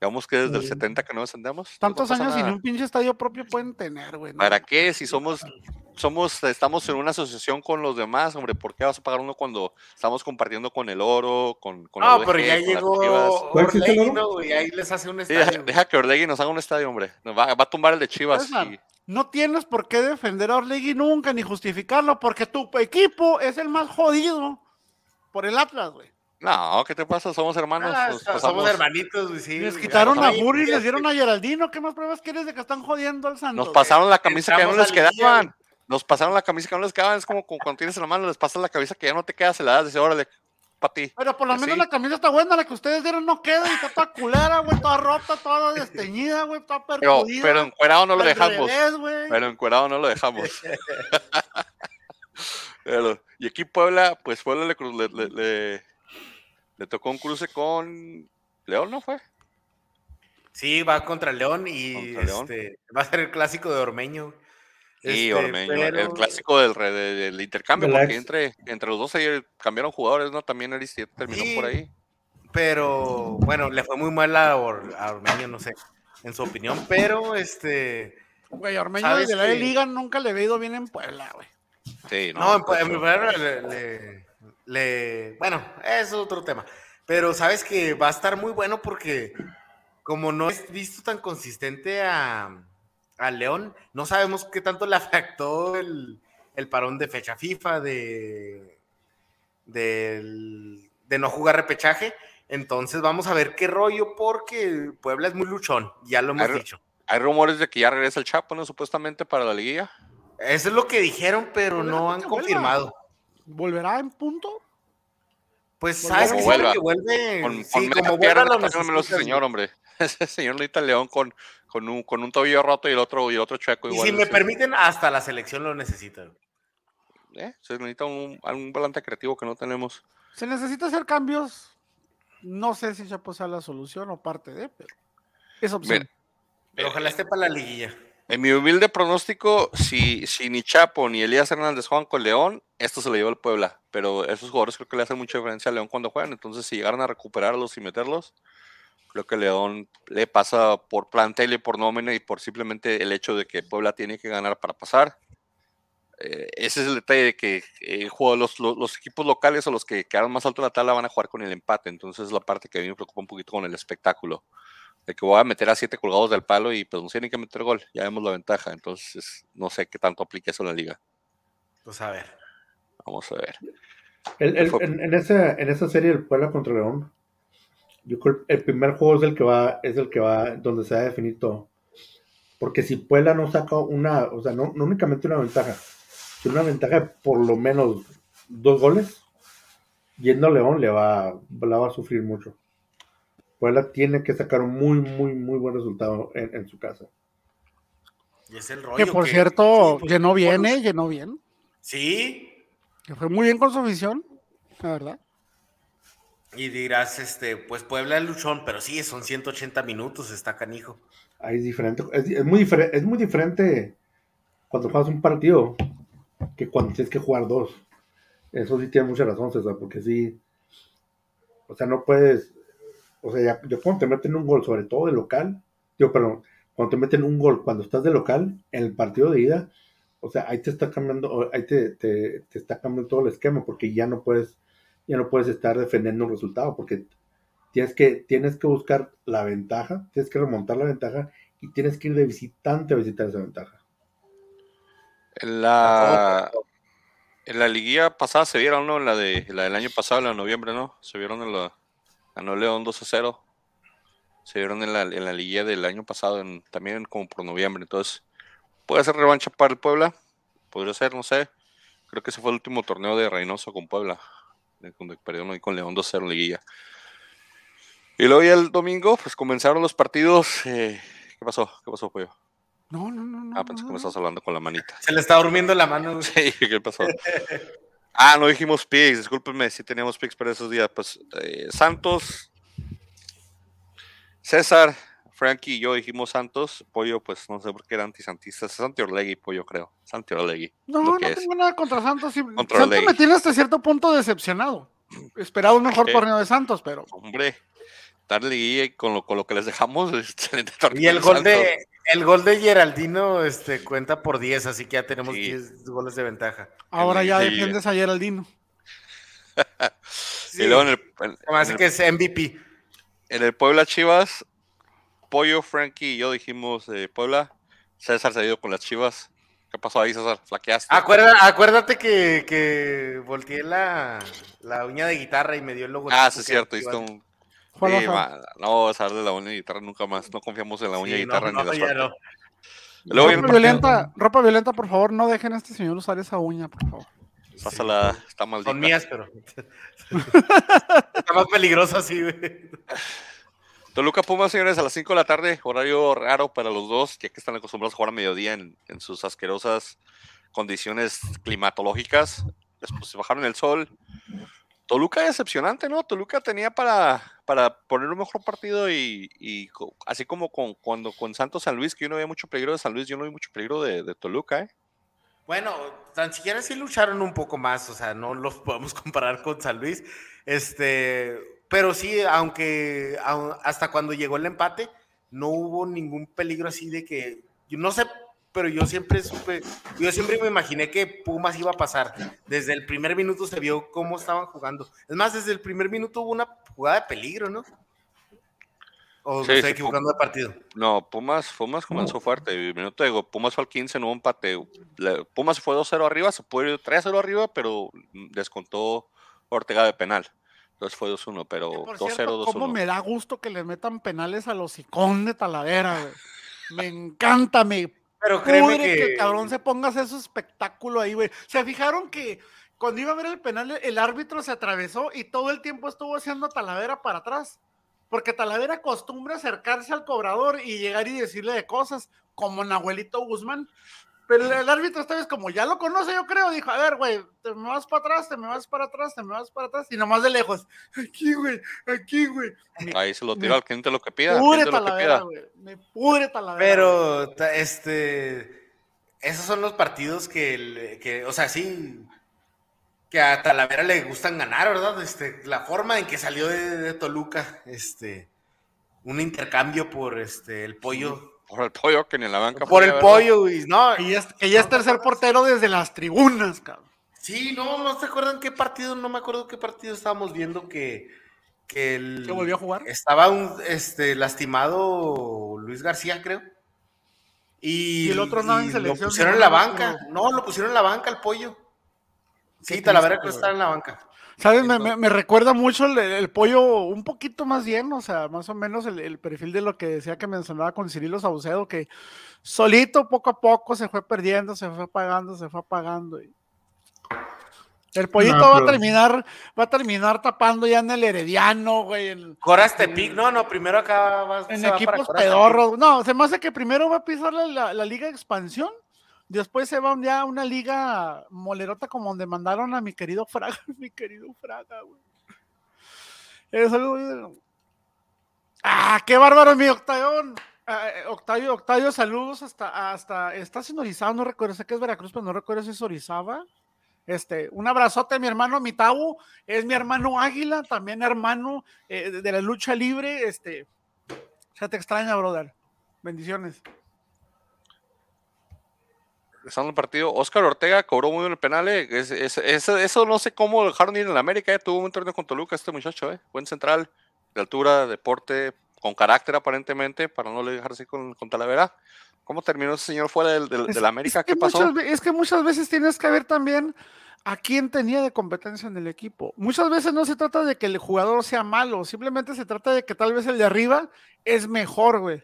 digamos que desde el Sí. 70 que no descendemos. pues no Tantos pasa años sin un pinche estadio propio pueden tener, güey. ¿no? ¿Para qué? Si somos, somos, estamos en una asociación con los demás, hombre, ¿por qué vas a pagar uno cuando estamos compartiendo con el oro, con, con No, pero ya llegó ¿Cuál existe el Orlegui? ¿no, güey? Ahí les hace un Sí, estadio. deja, que Orlegui nos haga un estadio, hombre. Nos va, va a tumbar el de Chivas. Y- No tienes por qué defender a Orlegui nunca ni justificarlo, porque tu equipo es el más jodido por el Atlas, güey. No, ¿qué te pasa? Somos hermanos. Ah, nos so- pasamos- somos hermanitos, güey, sí. Les quitaron a Oye, Burri y les dieron a Geraldino. ¿Qué más pruebas quieres de que están jodiendo al Santos? Nos pasaron la camisa que ya no les a quedaban. Nos pasaron la camisa que no les quedaban. Es como, como cuando tienes en la mano, les pasas la camisa que ya no te queda, se la das, dice, órale, para ti. Pero por lo menos sí. la camisa está buena, la que ustedes dieron no queda y está toda culera, güey, toda rota, toda desteñida, güey, toda Pero, perjudida. pero encuerado no lo dejamos. revés. Pero encuerado no lo dejamos. Pero, y aquí Puebla, pues Puebla le, le, le- le- le tocó un cruce con León, ¿no fue? Sí, va contra León y Contra León. este, va a ser el clásico de Ormeño. Sí, Este, Ormeño, el clásico del, intercambio, De la porque ex. entre, entre los dos ahí cambiaron jugadores, ¿no? También Aristide terminó Sí. por ahí. Pero bueno, le fue muy mal a, Or- a Ormeño, no sé, en su opinión, pero este. Güey, Ormeño ¿Sabes desde la de qué? liga nunca le había ido bien en Puebla, güey. Sí, No, en, por en eso. primera le, le- le- Bueno, es otro tema. Pero sabes que va a estar muy bueno porque, como no es visto tan consistente a, a León, no sabemos qué tanto le afectó el, el parón de fecha FIFA, de, no jugar repechaje. Entonces vamos a ver qué rollo, porque Puebla es muy luchón, ya lo hemos dicho. Hay rumores de que ya regresa el Chapo, ¿no? Supuestamente para la liguilla. Eso es lo que dijeron, pero no han confirmado. ¿Volverá en punto? Pues sabes que vuelve, Con, sí, con media como pierna, lo señor, hombre. Ese señor necesita León con, con, un, con un tobillo roto y el otro, y el otro chueco Y igual. si me ese- permiten, hasta la selección lo necesita. ¿eh? Se necesita un, un volante creativo que no tenemos. Se necesita hacer cambios. No sé si Chapo sea la solución o parte de, pero es opción. Mira, Pero ojalá esté para la liguilla. En mi humilde pronóstico, si, si ni Chapo ni Elías Hernández juegan con León, esto se lo lleva el Puebla. Pero esos jugadores creo que le hacen mucha diferencia a León cuando juegan. Entonces, si llegaran a recuperarlos y meterlos, creo que León le pasa por plantel y por nómina y por simplemente el hecho de que Puebla tiene que ganar para pasar. Eh, ese es el detalle de que eh, juego- los, los- los equipos locales o los que quedaron más alto en la tabla van a jugar con el empate. Entonces, es la parte que a mí me preocupa un poquito con el espectáculo de que voy a meter a siete colgados del palo y pues nos tienen que meter gol, ya vemos la ventaja, entonces no sé qué tanto aplique eso en la liga, Pues a ver. vamos a ver. El- el- Fue- en, en esa, en esa serie del Puebla contra León, yo creo el primer juego es el que va, es el que va, donde se va a definir todo. Porque si Puebla no saca una, o sea, no, no únicamente una ventaja, sino una ventaja de por lo menos dos goles, yendo a León le va, la va a sufrir mucho. Puebla tiene que sacar un muy, muy, muy buen resultado en, en su casa. Y es el rollo. que por cierto, sí, pues, llenó bien, bueno, ¿eh? Llenó bien. Sí. Que fue muy bien con su afición, la verdad. Y dirás, este, pues Puebla es luchón, pero sí, son 180 minutos, está canijo. Ahí es diferente. Es, muy diferente. Es muy diferente cuando juegas un partido que cuando tienes que jugar dos. Eso sí tiene mucha razón, César, porque sí. O sea, no puedes. O sea, ya, yo cuando te meten un gol, sobre todo de local, digo, perdón, cuando te meten un gol cuando estás de local, en el partido de ida, o sea, ahí te está cambiando, ahí te, te, te está cambiando todo el esquema, porque ya no puedes, ya no puedes estar defendiendo un resultado, porque tienes que, tienes que buscar la ventaja, tienes que remontar la ventaja y tienes que ir de visitante a visitar esa ventaja. En la, en la liguilla pasada se vieron, ¿no? En la, de, la del año pasado, en la de noviembre, ¿no? Se vieron en la. Ganó León 2 a 0. Se vieron en la, en la liguilla del año pasado, también como por noviembre. Entonces, puede ser revancha para el Puebla. Podría ser, no sé. Creo que ese fue el último torneo de Reynoso con Puebla. Donde perdieron ahí con León 2 a 0 en liguilla. Y luego ya el domingo, pues comenzaron los partidos. Eh, ¿Qué pasó? ¿Qué pasó, Pollo? No, no, no, no. Ah, pensé que me estabas hablando con la manita. Se le está durmiendo la mano. Sí, ¿qué pasó? Ah, no dijimos picks, discúlpenme, sí teníamos picks para esos días. Pues eh, Santos, César, Frankie y yo dijimos Santos. Pollo, pues no sé por qué era antisantista. Es Santi Orlegui, Pollo, creo. Santi Orlegui. No, no es. tengo nada contra Santos. sí. Contra Santos me tiene hasta cierto punto decepcionado. Esperaba un mejor qué? torneo de Santos, pero Hombre, darle y con lo, con lo que les dejamos, excelente torneo Y el de gol Santos. de el gol de Geraldino este, cuenta por 10, así que ya tenemos Sí. 10 goles de ventaja. ahora ya Sí. defiendes a Geraldino. Sí, Y luego en el, en- se me hace en el- que es MVP. en el Puebla Chivas, Pollo, Frankie y yo dijimos eh, Puebla. César se ha ido con las Chivas. ¿Qué pasó ahí, César? ¿Flaqueaste? Acuerda, acuérdate que, que volteé la, la uña de guitarra y me dio el logo. Ah, sí, es cierto. Hiciste un, Sí, ma- no, usar de la uña de guitarra nunca más. No confiamos en la uña de guitarra ni en la. Luego ropa, violenta, ropa violenta, por favor, no dejen a este señor usar esa uña, por favor. Pásala, está maldita. Son mías, pero. Está más peligroso así, güey. Toluca Pumas, señores, a las 5 de la tarde. Horario raro para los dos, ya que están acostumbrados a jugar a mediodía en, en sus asquerosas condiciones climatológicas. Después se bajaron el sol. Toluca decepcionante, ¿no? Toluca tenía para, para poner un mejor partido y, así como con, cuando con Santos San Luis, que yo no veía mucho peligro de San Luis, yo no vi mucho peligro de, de Toluca, ¿eh? Bueno, tan siquiera sí lucharon un poco más, o sea, no los podemos comparar con San Luis. Este, pero sí, aunque au- hasta cuando llegó el empate, no hubo ningún peligro así de que, yo no sé, pero yo siempre supe, yo siempre me imaginé que Pumas iba a pasar. Desde el primer minuto se vio cómo estaban jugando. Es más, desde el primer minuto hubo una jugada de peligro, ¿no? O Sí, estoy equivocando de partido. No, Pumas, Pumas comenzó fuerte. El minuto de go- Pumas fue al 15, no hubo empate. Pumas fue 2-0 arriba, se puede ir 3-0 arriba, pero descontó Ortega de penal. Entonces fue 2-1, pero Que, por 2-0, cierto, cómo 2-1. me da gusto que le metan penales a los icón de Talavera, güey. Me encanta, me Pero créeme que... que, el cabrón se ponga a hacer su espectáculo ahí, güey. Se fijaron que cuando iba a ver el penal, el árbitro se atravesó y todo el tiempo estuvo haciendo a Talavera para atrás. Porque Talavera acostumbra acercarse al cobrador y llegar y decirle de cosas, como Nahuelito Guzmán. Pero el, árbitro esta vez, como ya lo conoce, yo creo, dijo, a ver, güey, te me vas para atrás, te me vas para atrás, te me vas para atrás, y nomás de lejos, aquí, güey, aquí, güey. Ahí se lo me tiró al cliente lo que pida. pudre Talavera, güey, me pudre Talavera. Pero, este, esos son los partidos que, que, o sea, sí, que a Talavera le gustan ganar, ¿verdad? Este, la forma en que salió de, de Toluca, este, un intercambio por, este, el pollo, Por el pollo que ni en la banca. por el pollo, güey, no, Que ya, es, que ya es tercer portero desde las tribunas, cabrón. sí, no, no se acuerdan qué partido, no me acuerdo qué partido estábamos viendo que, que el, ¿Que volvió a jugar? estaba un, este, lastimado Luis García, creo. Y, Y el otro andaba en selección, Lo pusieron si en no la banca. No, lo pusieron en la banca el pollo. Sí, Talavera que está en la banca. ¿Sabes? Me, me- me recuerda mucho el, el pollo, un poquito más bien, o sea, más o menos el, el perfil de lo que decía que mencionaba con Cirilo Saucedo, que solito, poco a poco, se fue perdiendo, se fue apagando, se fue apagando. y- El pollito No, va a terminar, va a terminar tapando ya en el Herediano, güey, en, Coras Tepic, no, no, primero acá va, en se va para equipos pedorros. No, se me hace que primero va a pisar la, la- la liga de expansión, después se va ya a una liga molerota como donde mandaron a mi querido Fraga, mi querido Fraga, güey. Es algo... ¡Ah, qué bárbaro, mi Octavio! Eh, Octavio, Octavio, saludos hasta, hasta, estás en Orizaba, no recuerdo, sé que es Veracruz, pero no recuerdo si es Orizaba. Este, un abrazote mi hermano Mitau, es mi hermano Águila, también hermano eh, de la lucha libre, este, se te extraña, brother. Bendiciones. Estando el partido, Oscar Ortega cobró muy bien el penal. Eh, eso no sé cómo dejaron ir en la América. Eh. Tuvo un torneo con Toluca este muchacho. Eh. Buen central, de altura, deporte, con carácter aparentemente, para no le dejarse con, con Talavera. ¿Cómo terminó ese señor fuera del, de la América? ¿Qué pasó? es que muchas veces tienes que ver también a quién tenía de competencia en el equipo. Muchas veces no se trata de que el jugador sea malo, simplemente se trata de que tal vez el de arriba es mejor, güey.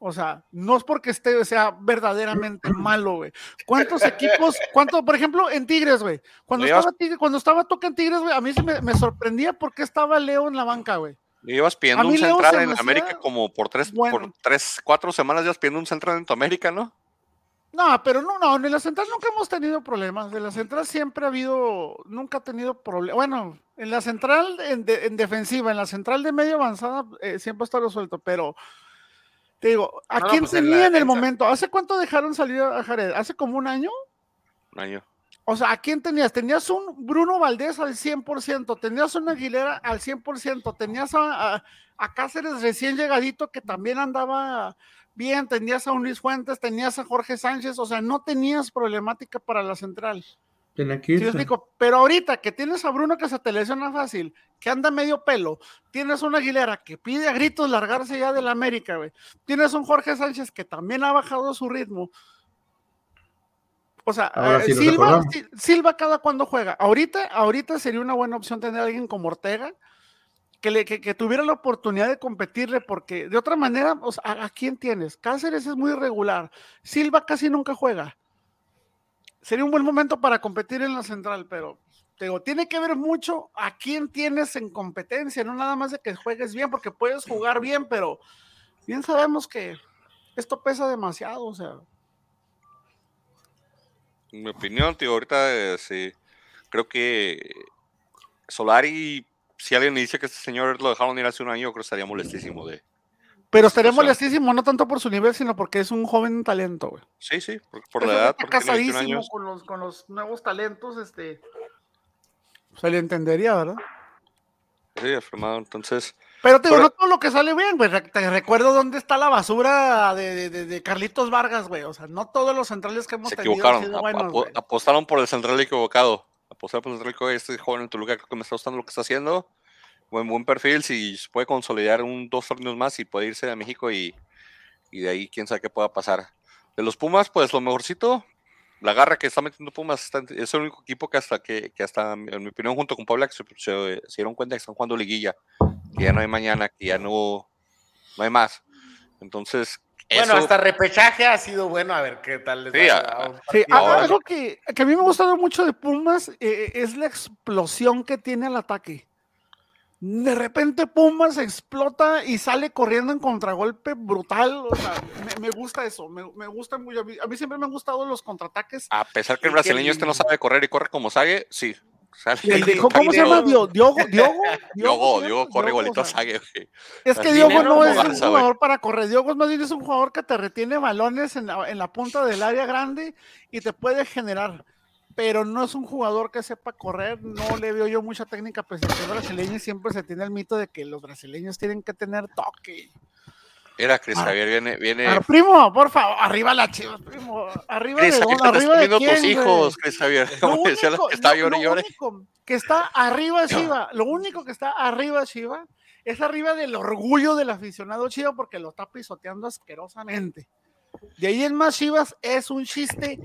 O sea, no es porque esté, sea verdaderamente malo, güey. ¿Cuántos equipos, cuánto, por ejemplo, en Tigres, güey? Cuando, estaba, cuando estaba Toca en Tigres, güey, a mí me, me sorprendía porque estaba Leo en la banca, güey. Le ibas pidiendo un central en América como por tres, por tres, cuatro semanas ya pidiendo un central en tu América, ¿no? No, pero no, no, en la central nunca hemos tenido problemas. En la central siempre ha habido, nunca ha tenido problemas. Bueno, en la central, en, defensiva, en la central de medio avanzada, eh, siempre está resuelto, pero te digo, ¿a quién pues tenía en, el momento? ¿Hace cuánto dejaron salir a Jared? ¿Hace como un año? Un año. O sea, ¿a quién tenías? Tenías un Bruno Valdés al 100%, tenías una Aguilera al 100%, tenías a, a Cáceres recién llegadito que también andaba bien, tenías a un Luis Fuentes, tenías a Jorge Sánchez, o sea, no tenías problemática para la central. Sí, pero ahorita que tienes a Bruno que se te lesiona fácil, que anda medio pelo, tienes una Aguilera que pide a gritos largarse ya de la América, güey. Tienes un Jorge Sánchez que también ha bajado su ritmo. O sea, eh, Silva, Silva cada cuando juega. Ahorita, ahorita sería una buena opción tener a alguien como Ortega, que, le, que, tuviera la oportunidad de competirle, porque de otra manera, ¿a, quién tienes? Cáceres es muy irregular, Silva casi nunca juega. Sería un buen momento para competir en la central, pero digo, tiene que ver mucho a quién tienes en competencia, no nada más de que juegues bien, porque puedes jugar bien, pero bien sabemos que esto pesa demasiado, o sea. Mi opinión, tío, ahorita eh, sí, creo que Solari si alguien dice que este señor lo dejaron ir hace un año, creo que estaría molestísimo de. Pero estaría molestísimo, no tanto por su nivel, sino porque es un joven talento, güey. Sí, sí, por, la edad. Está casadísimo con los, con los nuevos talentos, este. Se le entendería, ¿verdad? Sí, afirmado, entonces. Pero te digo, no todo lo que sale bien, güey. Te recuerdo dónde está la basura de, de, de Carlitos Vargas, güey. O sea, no todos los centrales que hemos se tenido equivocaron. apostaron por el central equivocado apostar por el este joven en Toluca, creo que me está gustando lo que está haciendo. Buen, buen perfil, si se puede consolidar un dos torneos más y puede irse a México y, y de ahí quién sabe qué pueda pasar. De los Pumas, pues lo mejorcito, la garra que está metiendo Pumas es el único equipo que hasta que, que hasta en mi opinión junto con Puebla se, se, dieron cuenta que están jugando liguilla que ya no hay mañana que ya no no hay más entonces bueno, hasta repechaje ha sido bueno, a ver qué tal les sí, sí, algo que, que, a mí me ha gustado mucho de Pumas eh, es la explosión que tiene el ataque. De repente Pumas explota y sale corriendo en contragolpe brutal. O sea, me, gusta eso, me, me gusta mucho. A mí, siempre me han gustado los contraataques. A pesar que el brasileño este no sabe correr y corre como sague, sí, ¿Cómo se llama? ¿Diogo? ¿Diogo? Diogo, Diogo corre igualito a Sague. Es que Diogo no es un jugador para correr. Diogo más bien es un jugador que te retiene balones en la, en la punta del área grande y te puede generar. Pero no es un jugador que sepa correr. No le veo yo mucha técnica, pues el brasileño siempre se tiene el mito de que los brasileños tienen que tener toque. Mira, Cris Javier viene, viene. primo, por favor, arriba la chivas, primo. Arriba Chris, de arriba de quién, tus hijos, Cris Javier. Como decía que está llore, llore. que está arriba Chiva, lo único que está arriba Chiva es arriba del orgullo del aficionado Chiva porque lo está pisoteando asquerosamente. De ahí en más Chivas es un chiste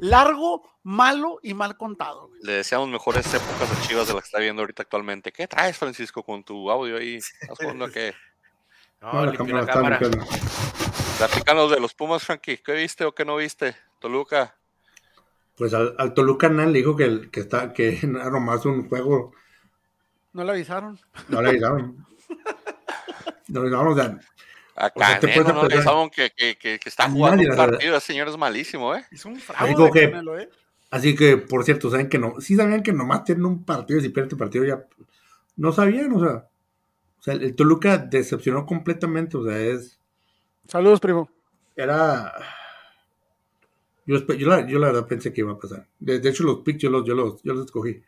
largo, malo y mal contado. Le deseamos mejores épocas a Chivas de las que está viendo ahorita actualmente. ¿Qué traes, Francisco, con tu audio ahí? ¿Estás jugando qué? No, la cámara, la cámara. Platícanos de los Pumas, Frankie. ¿Qué viste o qué no viste? Toluca. Pues al, Toluca le dijo que, que, está, que era nomás un juego. No le avisaron. No le avisaron. no le avisaron, o sea, Acá o sea, no le avisaron que, que, que, está jugando un partido. El señor es malísimo, ¿eh? Es un fraude. Que, ¿eh? Así que, por cierto, saben que no, sí sabían que nomás tienen un partido, si pierde el partido ya, no sabían, o sea, O sea, el Toluca decepcionó completamente. O sea, es. Saludos, primo. Era. Yo, la, yo la verdad pensé que iba a pasar. De, de hecho, los picks yo los, yo, los, yo los escogí.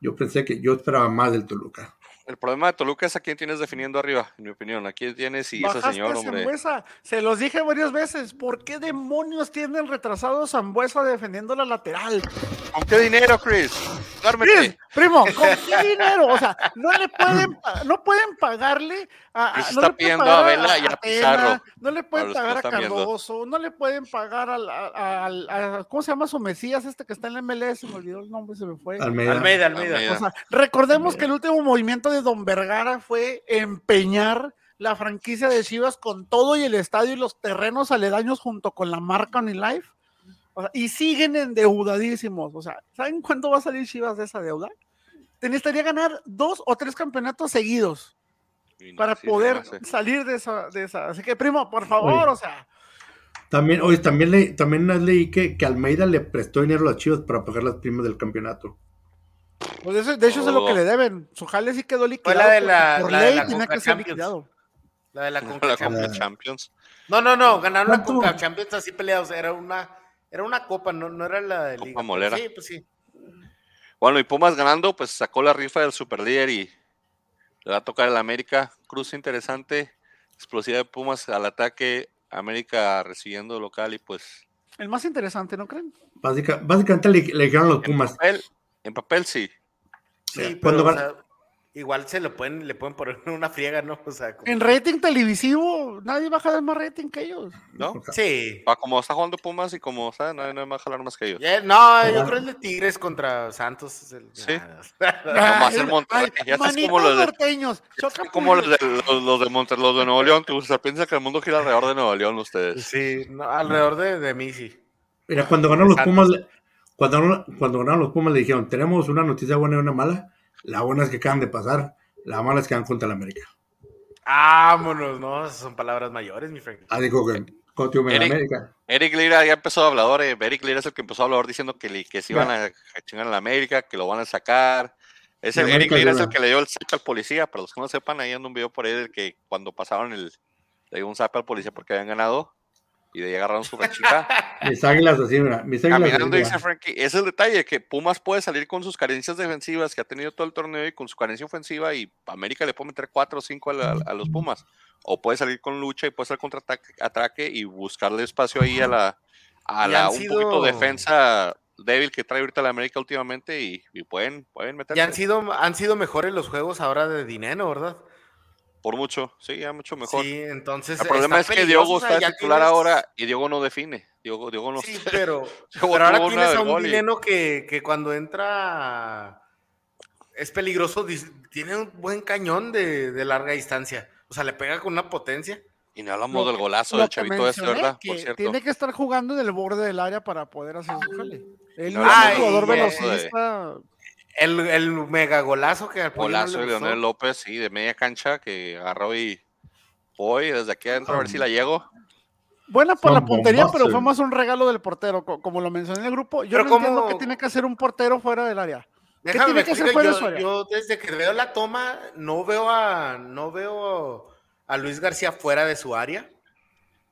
Yo pensé que yo esperaba más del Toluca. El problema de Toluca es a quién tienes definiendo arriba, en mi opinión. ¿A quién tienes y ese Bajaste señor, a hombre? Zambuesa. Se los dije varias veces. ¿Por qué demonios tienen retrasado Zambuesa defendiendo la lateral? ¿Con qué dinero, Chris? Chris, primo, ¿con qué dinero? O sea, no le pueden, no pueden pagarle a, Chris no está pidiendo a Vela y a Pizarro, no le pueden pagar a están viendo. Cardoso, no le pueden pagar al, ¿cómo se llama su Mesías este que está en la MLS? Se me olvidó el nombre, se me fue. Almeida. Almeida, Almeida. Almeida. O sea, recordemos que el último movimiento de Don Vergara fue empeñar la franquicia de Chivas con todo y el estadio y los terrenos aledaños junto con la marca. O sea, y siguen endeudadísimos. O sea, ¿saben cuándo va a salir Chivas de esa deuda? Te necesitaría ganar dos o tres campeonatos seguidos no, para sí, poder no salir de esa, de esa. Así que, primo, por favor, Oye. o sea, También, oye, también, le, también leí que, que Almeida le prestó dinero a las Chivas para pagar las primas del campeonato. Pues eso- de hecho eso es lo que Oh. le deben. Su jale sí quedó liquidado. la de la- por la de ley la tiene Conca que ser Champions. liquidado. La de la La Conca Champions. Conca Champions. No, no, no, ganaron la. Conca Champions así peleados. Era una, era una copa, no, no era la de Copa Liga. pero molera. Sí, pues sí. Bueno, y Pumas ganando, pues sacó la rifa del superlíder y le va a tocar el América. Cruz interesante, explosiva de Pumas al ataque, América recibiendo local y pues El más interesante, ¿no creen? Básica- básicamente le, le dijeron a los Pumas. En papel sí. Sí, Sí, pero, o sea, igual se lo pueden, le pueden poner una friega, ¿no? O sea, como- En rating televisivo, nadie va a jalar más rating que ellos. ¿No? Sí. Ah, como está jugando Pumas y como está, no, no va a jalar más que ellos. No, yo creo el de Tigres contra Santos. es el- Sí. Ah, Nomás el Monterrey, ya estás como los de- norteños. Como los de, los, los de Monterrey, los de Nuevo León, o sea, piensa que el mundo gira alrededor de Nuevo León ustedes. Sí, no, alrededor de, de mí sí. Mira, cuando ganaron los. Pumas, cuando, ganaron- cuando ganaron los Pumas le dijeron, tenemos una noticia buena y una mala. La buena es que acaban de pasar, la mala es que van contra la América. Vámonos, no, esas son palabras mayores, mi Frank. Ah, dijo que contra Eric- América. Eric Lira ya empezó a hablar, eh, Eric Lira es el que empezó a hablar diciendo que, que se iban a, a chingar a la América, que lo van a sacar. Es el, Eric Lira es el que le dio el zap al policía, para los que no sepan, ahí anda un video por ahí del que cuando pasaron el, le dio un zap al policía porque habían ganado y de ahí agarraron su rachita. Mis águilas así, mira. Mis águilas así, Caminando, mira. dice Frankie, ese es el detalle, que Pumas puede salir con sus carencias defensivas que ha tenido todo el torneo y con su carencia ofensiva y América le puede meter 4 o 5 a, la- a los Pumas. O puede salir con lucha y puede salir contra ataque, ataque y buscarle espacio ahí a la, a la un sido- poquito defensa débil que trae ahorita la América últimamente y, y pueden, pueden meterse. Ya han sido, han sido mejores los juegos ahora de dinero, ¿verdad? Por mucho, sí, ya mucho mejor. Sí, entonces. el problema es que Diogo o sea, está titular tienes- ahora y Diogo no define. Diogo, Diogo no Sí, pero, Diogo pero ahora tienes a un y- dinero que, que cuando entra es peligroso, tiene un buen cañón de, de larga distancia. O sea, le pega con una potencia. Y no hablamos Lo del golazo del chavito este, ¿verdad? que Por cierto. Tiene que estar jugando en el borde del área para poder hacer su jale. Él No, no es un jugador velocista. El, el mega golazo que al no Golazo de gustó. Leonel López, sí, de media cancha, que agarró y voy desde aquí adentro a ver si la llego. Buena por Son la puntería, pero fue más un regalo del portero, co- como lo mencioné en el grupo. Yo Pero no ¿cómo- entiendo qué tiene que hacer un portero fuera del área. ¿Qué Déjame tiene que hacer fuera de yo, su área? yo desde que veo la toma no veo a no veo a Luis García fuera de su área.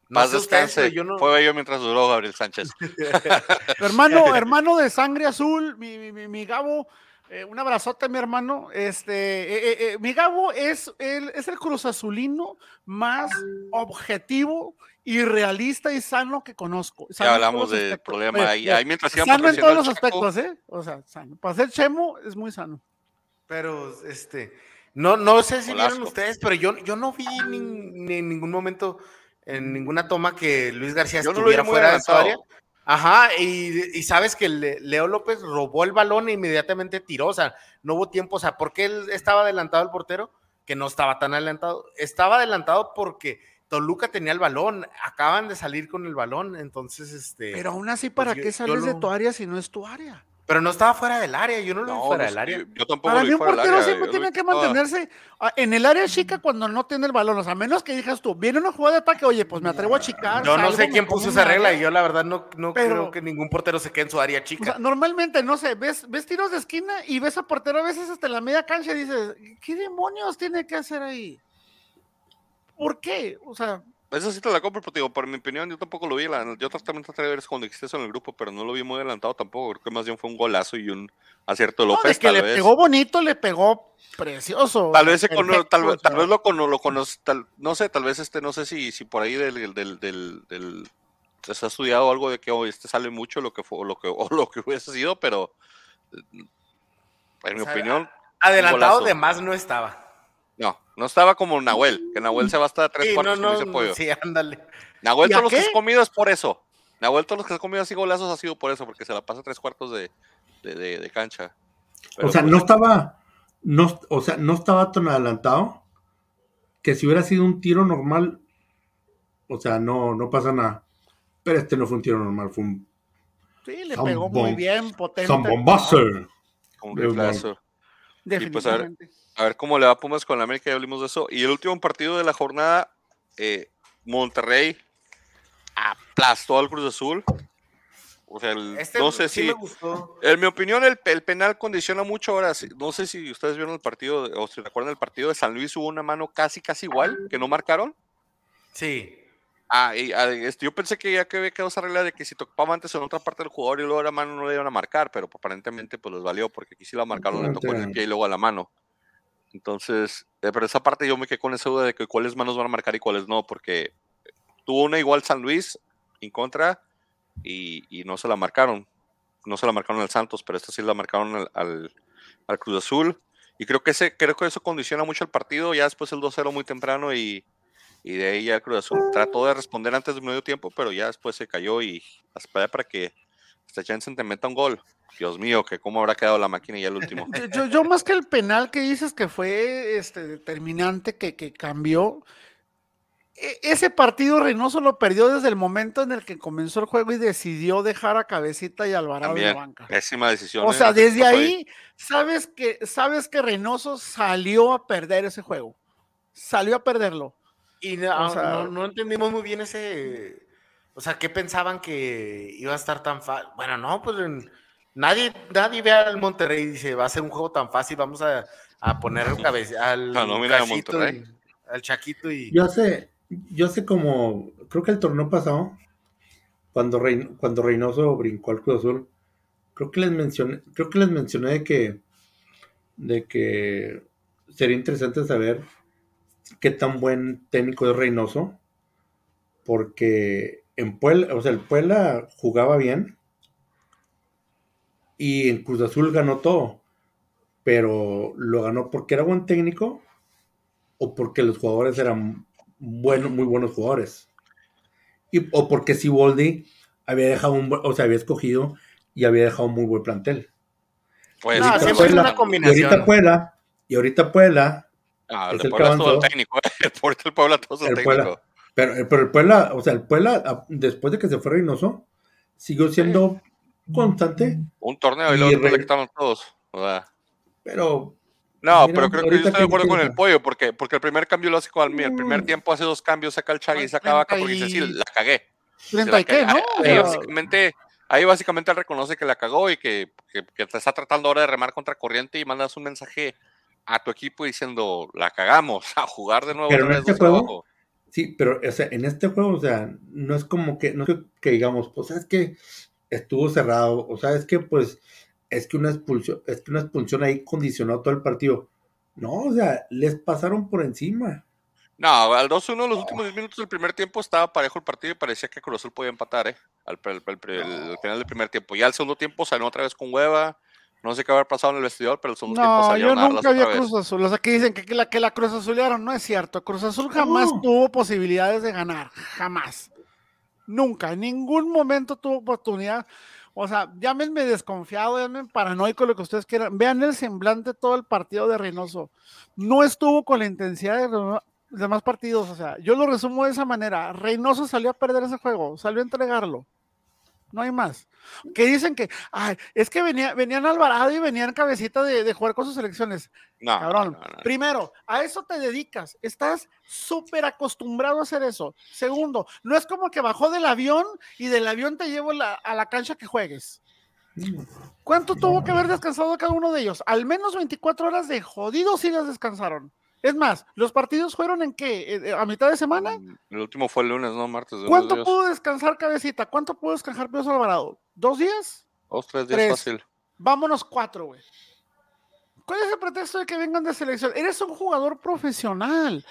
No Paz sé ustedes, descanse. pero yo no. Fue bello mientras duró Gabriel Sánchez. Hermano, hermano de sangre azul, mi, mi- mi- mi Gabo, eh, un abrazote, mi hermano. Este, eh, eh, eh, mi Gabo es el, es el cruz azulino más objetivo y realista y sano que conozco. Ya Sano hablamos del problema ahí. Ahí mientras Sano en todos los aspectos, ¿eh? O sea, sano. Para ser chemo es muy sano. Pero, este, no, no sé si vieron ustedes, pero yo, yo no vi ni, ni en ningún momento, en ninguna toma que Luis García Yo estuviera fuera de su área. Ajá, y, y sabes que Le- Leo López robó el balón e inmediatamente tiró, o sea, no hubo tiempo, o sea, ¿por qué él estaba adelantado el portero? Que no estaba tan adelantado. Estaba adelantado porque Toluca tenía el balón, acaban de salir con el balón, entonces, este... Pero aún así, ¿para yo- qué yo sales de lo- tu área si no es tu área? Pero no estaba fuera del área, yo no lo vi No, fuera no del área. yo, yo tampoco Para lo mí vi un fuera portero siempre yo tiene vi que mantenerse ah, en el área chica cuando no tiene el balón. O sea, a menos que digas tú, viene una jugada de ataque, oye, pues me atrevo a chicar. Yo no sé quién puso esa regla y yo la verdad no, no Pero- creo que ningún portero se quede en su área O chica. sea, normalmente, no sé, ves, ves tiros de esquina y ves a portero a veces hasta en la media cancha y dices, ¿qué demonios tiene que hacer ahí? ¿Por qué? O sea, Esa sí te la compro, pero digo, por mi opinión, yo tampoco lo vi. la- yo también traté de ver eso cuando eso en el grupo, pero no lo vi muy adelantado tampoco. Creo que más bien fue un golazo y un acierto de no, López. de que tal le vez. pegó bonito, le pegó precioso. Tal vez, perfecto, tal, o tal vez lo, cono- lo conoce, tal- no sé, tal vez este, no sé si, si por ahí del, del, del, del- del- se ha estudiado algo de que hoy este sale mucho lo que fue, o lo que, o lo que hubiese sido, pero en mi O sea, opinión, Adelantado de más no estaba. No, no estaba como Nahuel, que Nahuel se va hasta tres Sí, cuartos no, con no, ese pollo. sí, ándale. Nahuel ¿Y todos los que qué? se ha comido es por eso. Nahuel todos los que se ha comido así golazos ha sido por eso, porque se la pasa tres cuartos de, de, de- de cancha. Pero, o sea, pues, no estaba, no, o sea, no estaba tan adelantado que si hubiera sido un tiro normal, o sea, no, no pasa nada. Pero este no fue un tiro normal, fue un Sí, le pegó muy bien, potente. son bombazo. un de un riflazo. pues, a ver, Definitivamente. A ver cómo le va a Pumas con la América, ya hablamos de eso. Y el último partido de la jornada, eh, Monterrey aplastó al Cruz Azul. O sea, el- Este no sé sí si, me gustó. en mi opinión, el, el penal condiciona mucho ahora. No sé si ustedes vieron el partido, o si recuerdan el partido de San Luis, hubo una mano casi, casi igual, que no marcaron. Sí. Ah, y ah, este, yo pensé que ya que había quedado esa regla de que si tocaba antes en otra parte del jugador y luego la mano no le iban a marcar, pero aparentemente pues les valió porque aquí sí la marcaron, le tocó en el pie y luego a la mano. Entonces, eh, pero esa parte yo me quedé con esa duda de que cuáles manos van a marcar y cuáles no, porque tuvo una igual San Luis en contra y, no se la marcaron. No se la marcaron al Santos, pero esta sí la marcaron al, al- Cruz Azul. Y creo que, ese, creo que eso condiciona mucho el partido. Ya después el 2-0 muy temprano y, y de ahí ya Cruz Azul trató de responder antes del medio tiempo, pero ya después se cayó y para que este Jensen te meta un gol. Dios mío, que cómo habrá quedado la máquina ya el último. Yo, yo- más que el penal que dices que fue este, determinante, que, que cambió, e- ese partido Reynoso lo perdió desde el momento en el que comenzó el juego y decidió dejar a Cabecita y Alvarado en la banca. pésima decisión. O ¿eh? sea, desde ahí sabes que, sabes que Reynoso salió a perder ese juego. Salió a perderlo. Y no, O sea- no, no entendimos muy bien ese. O sea, ¿qué pensaban que iba a estar tan fácil? Bueno, no, pues en- nadie, nadie ve al Monterrey y dice, va a ser un juego tan fácil, vamos a, a poner al cabeza, al, de Cachito Monterrey. y- al Chaquito y. Yo hace, yo hace como, creo que el torneo pasado, cuando, Rein- cuando Reynoso brincó al Cruz Azul, creo que les mencioné, creo que les mencioné de que, de que sería interesante saber qué tan buen técnico es Reynoso, porque en Puebla, o sea, el Puebla jugaba bien y en Cruz Azul ganó todo, pero lo ganó porque era buen técnico o porque los jugadores eran buenos, muy buenos jugadores. Y, o porque Siboldi había dejado un, o sea, había escogido y había dejado un muy buen plantel. Pues, No, sí, siempre es una Y combinación. ahorita Puebla, y ahorita Puebla, Ah, es el Puebla es todo técnico. ¿eh? El Puebla todo es el técnico. Puebla, pero, pero el Puebla, o sea, el Puebla, a- después de que se fue Reynoso, siguió siendo constante, Un torneo y Y luego Rey- le quitaron todos. sea, pero No, Mira, pero creo que yo estoy de acuerdo con el pollo, porque, porque el primer cambio lo hace con el primer Mm. tiempo hace dos cambios, saca el Chagui y Ay, saca Vaca porque 30 dice, sí, la cagué. Se 30 la y qué, cagué". ¿no? Ahí, básicamente, ahí básicamente él reconoce que la cagó y que, que- que te está tratando ahora de remar contra corriente y mandas un mensaje a tu equipo diciendo, la cagamos, a jugar de nuevo. Pero en este juego, abajo". Sí, pero o sea, en este juego, o sea, no es como que, no es que, que digamos, pues sabes que estuvo cerrado, o sabes que pues es que una expulsión, es que una expulsión ahí condicionó todo el partido. No, o sea, les pasaron por encima. No, al 2-1 los últimos 10 minutos del primer tiempo estaba parejo el partido y parecía que Cruz Azul podía empatar, ¿eh? Al, al- al- al final del primer tiempo. Ya el segundo tiempo salió otra vez con hueva. No sé qué haber pasado en el vestidor, pero segundo tiempo No, yo nunca vi a otra vez. Cruz Azul. O sea, que dicen que, que la, que la Cruz Azulearon. No es cierto. Cruz Azul jamás tuvo posibilidades de ganar. Jamás. Nunca. En ningún momento tuvo oportunidad. O sea, llámenme desconfiado, llámenme paranoico, lo que ustedes quieran. Vean el semblante todo el partido de Reynoso. No estuvo con la intensidad de los demás partidos. O sea, yo lo resumo de esa manera. Reynoso salió a perder ese juego. Salió a entregarlo. No hay más. Que dicen que, ay, es que venía, venían Alvarado y venían cabecita de, de jugar con sus selecciones. No, Cabrón, no, no. primero, a eso te dedicas. Estás súper acostumbrado a hacer eso. Segundo, no es como que bajó del avión y del avión te llevo la- a la cancha que juegues. ¿Cuánto tuvo que haber descansado cada uno de ellos? Al menos 24 horas de jodidos sí las descansaron. Es más, ¿los partidos fueron en qué? Eh, ¿A mitad de semana? Mm, El último fue el lunes, ¿no? Martes. de ¿Cuánto días. pudo descansar Cabecita? ¿Cuánto pudo descansar Pío Alvarado? ¿Dos días? Dos, tres días Tres. fácil. Vámonos cuatro, güey. ¿Cuál es el pretexto de que vengan de selección? Eres un jugador profesional.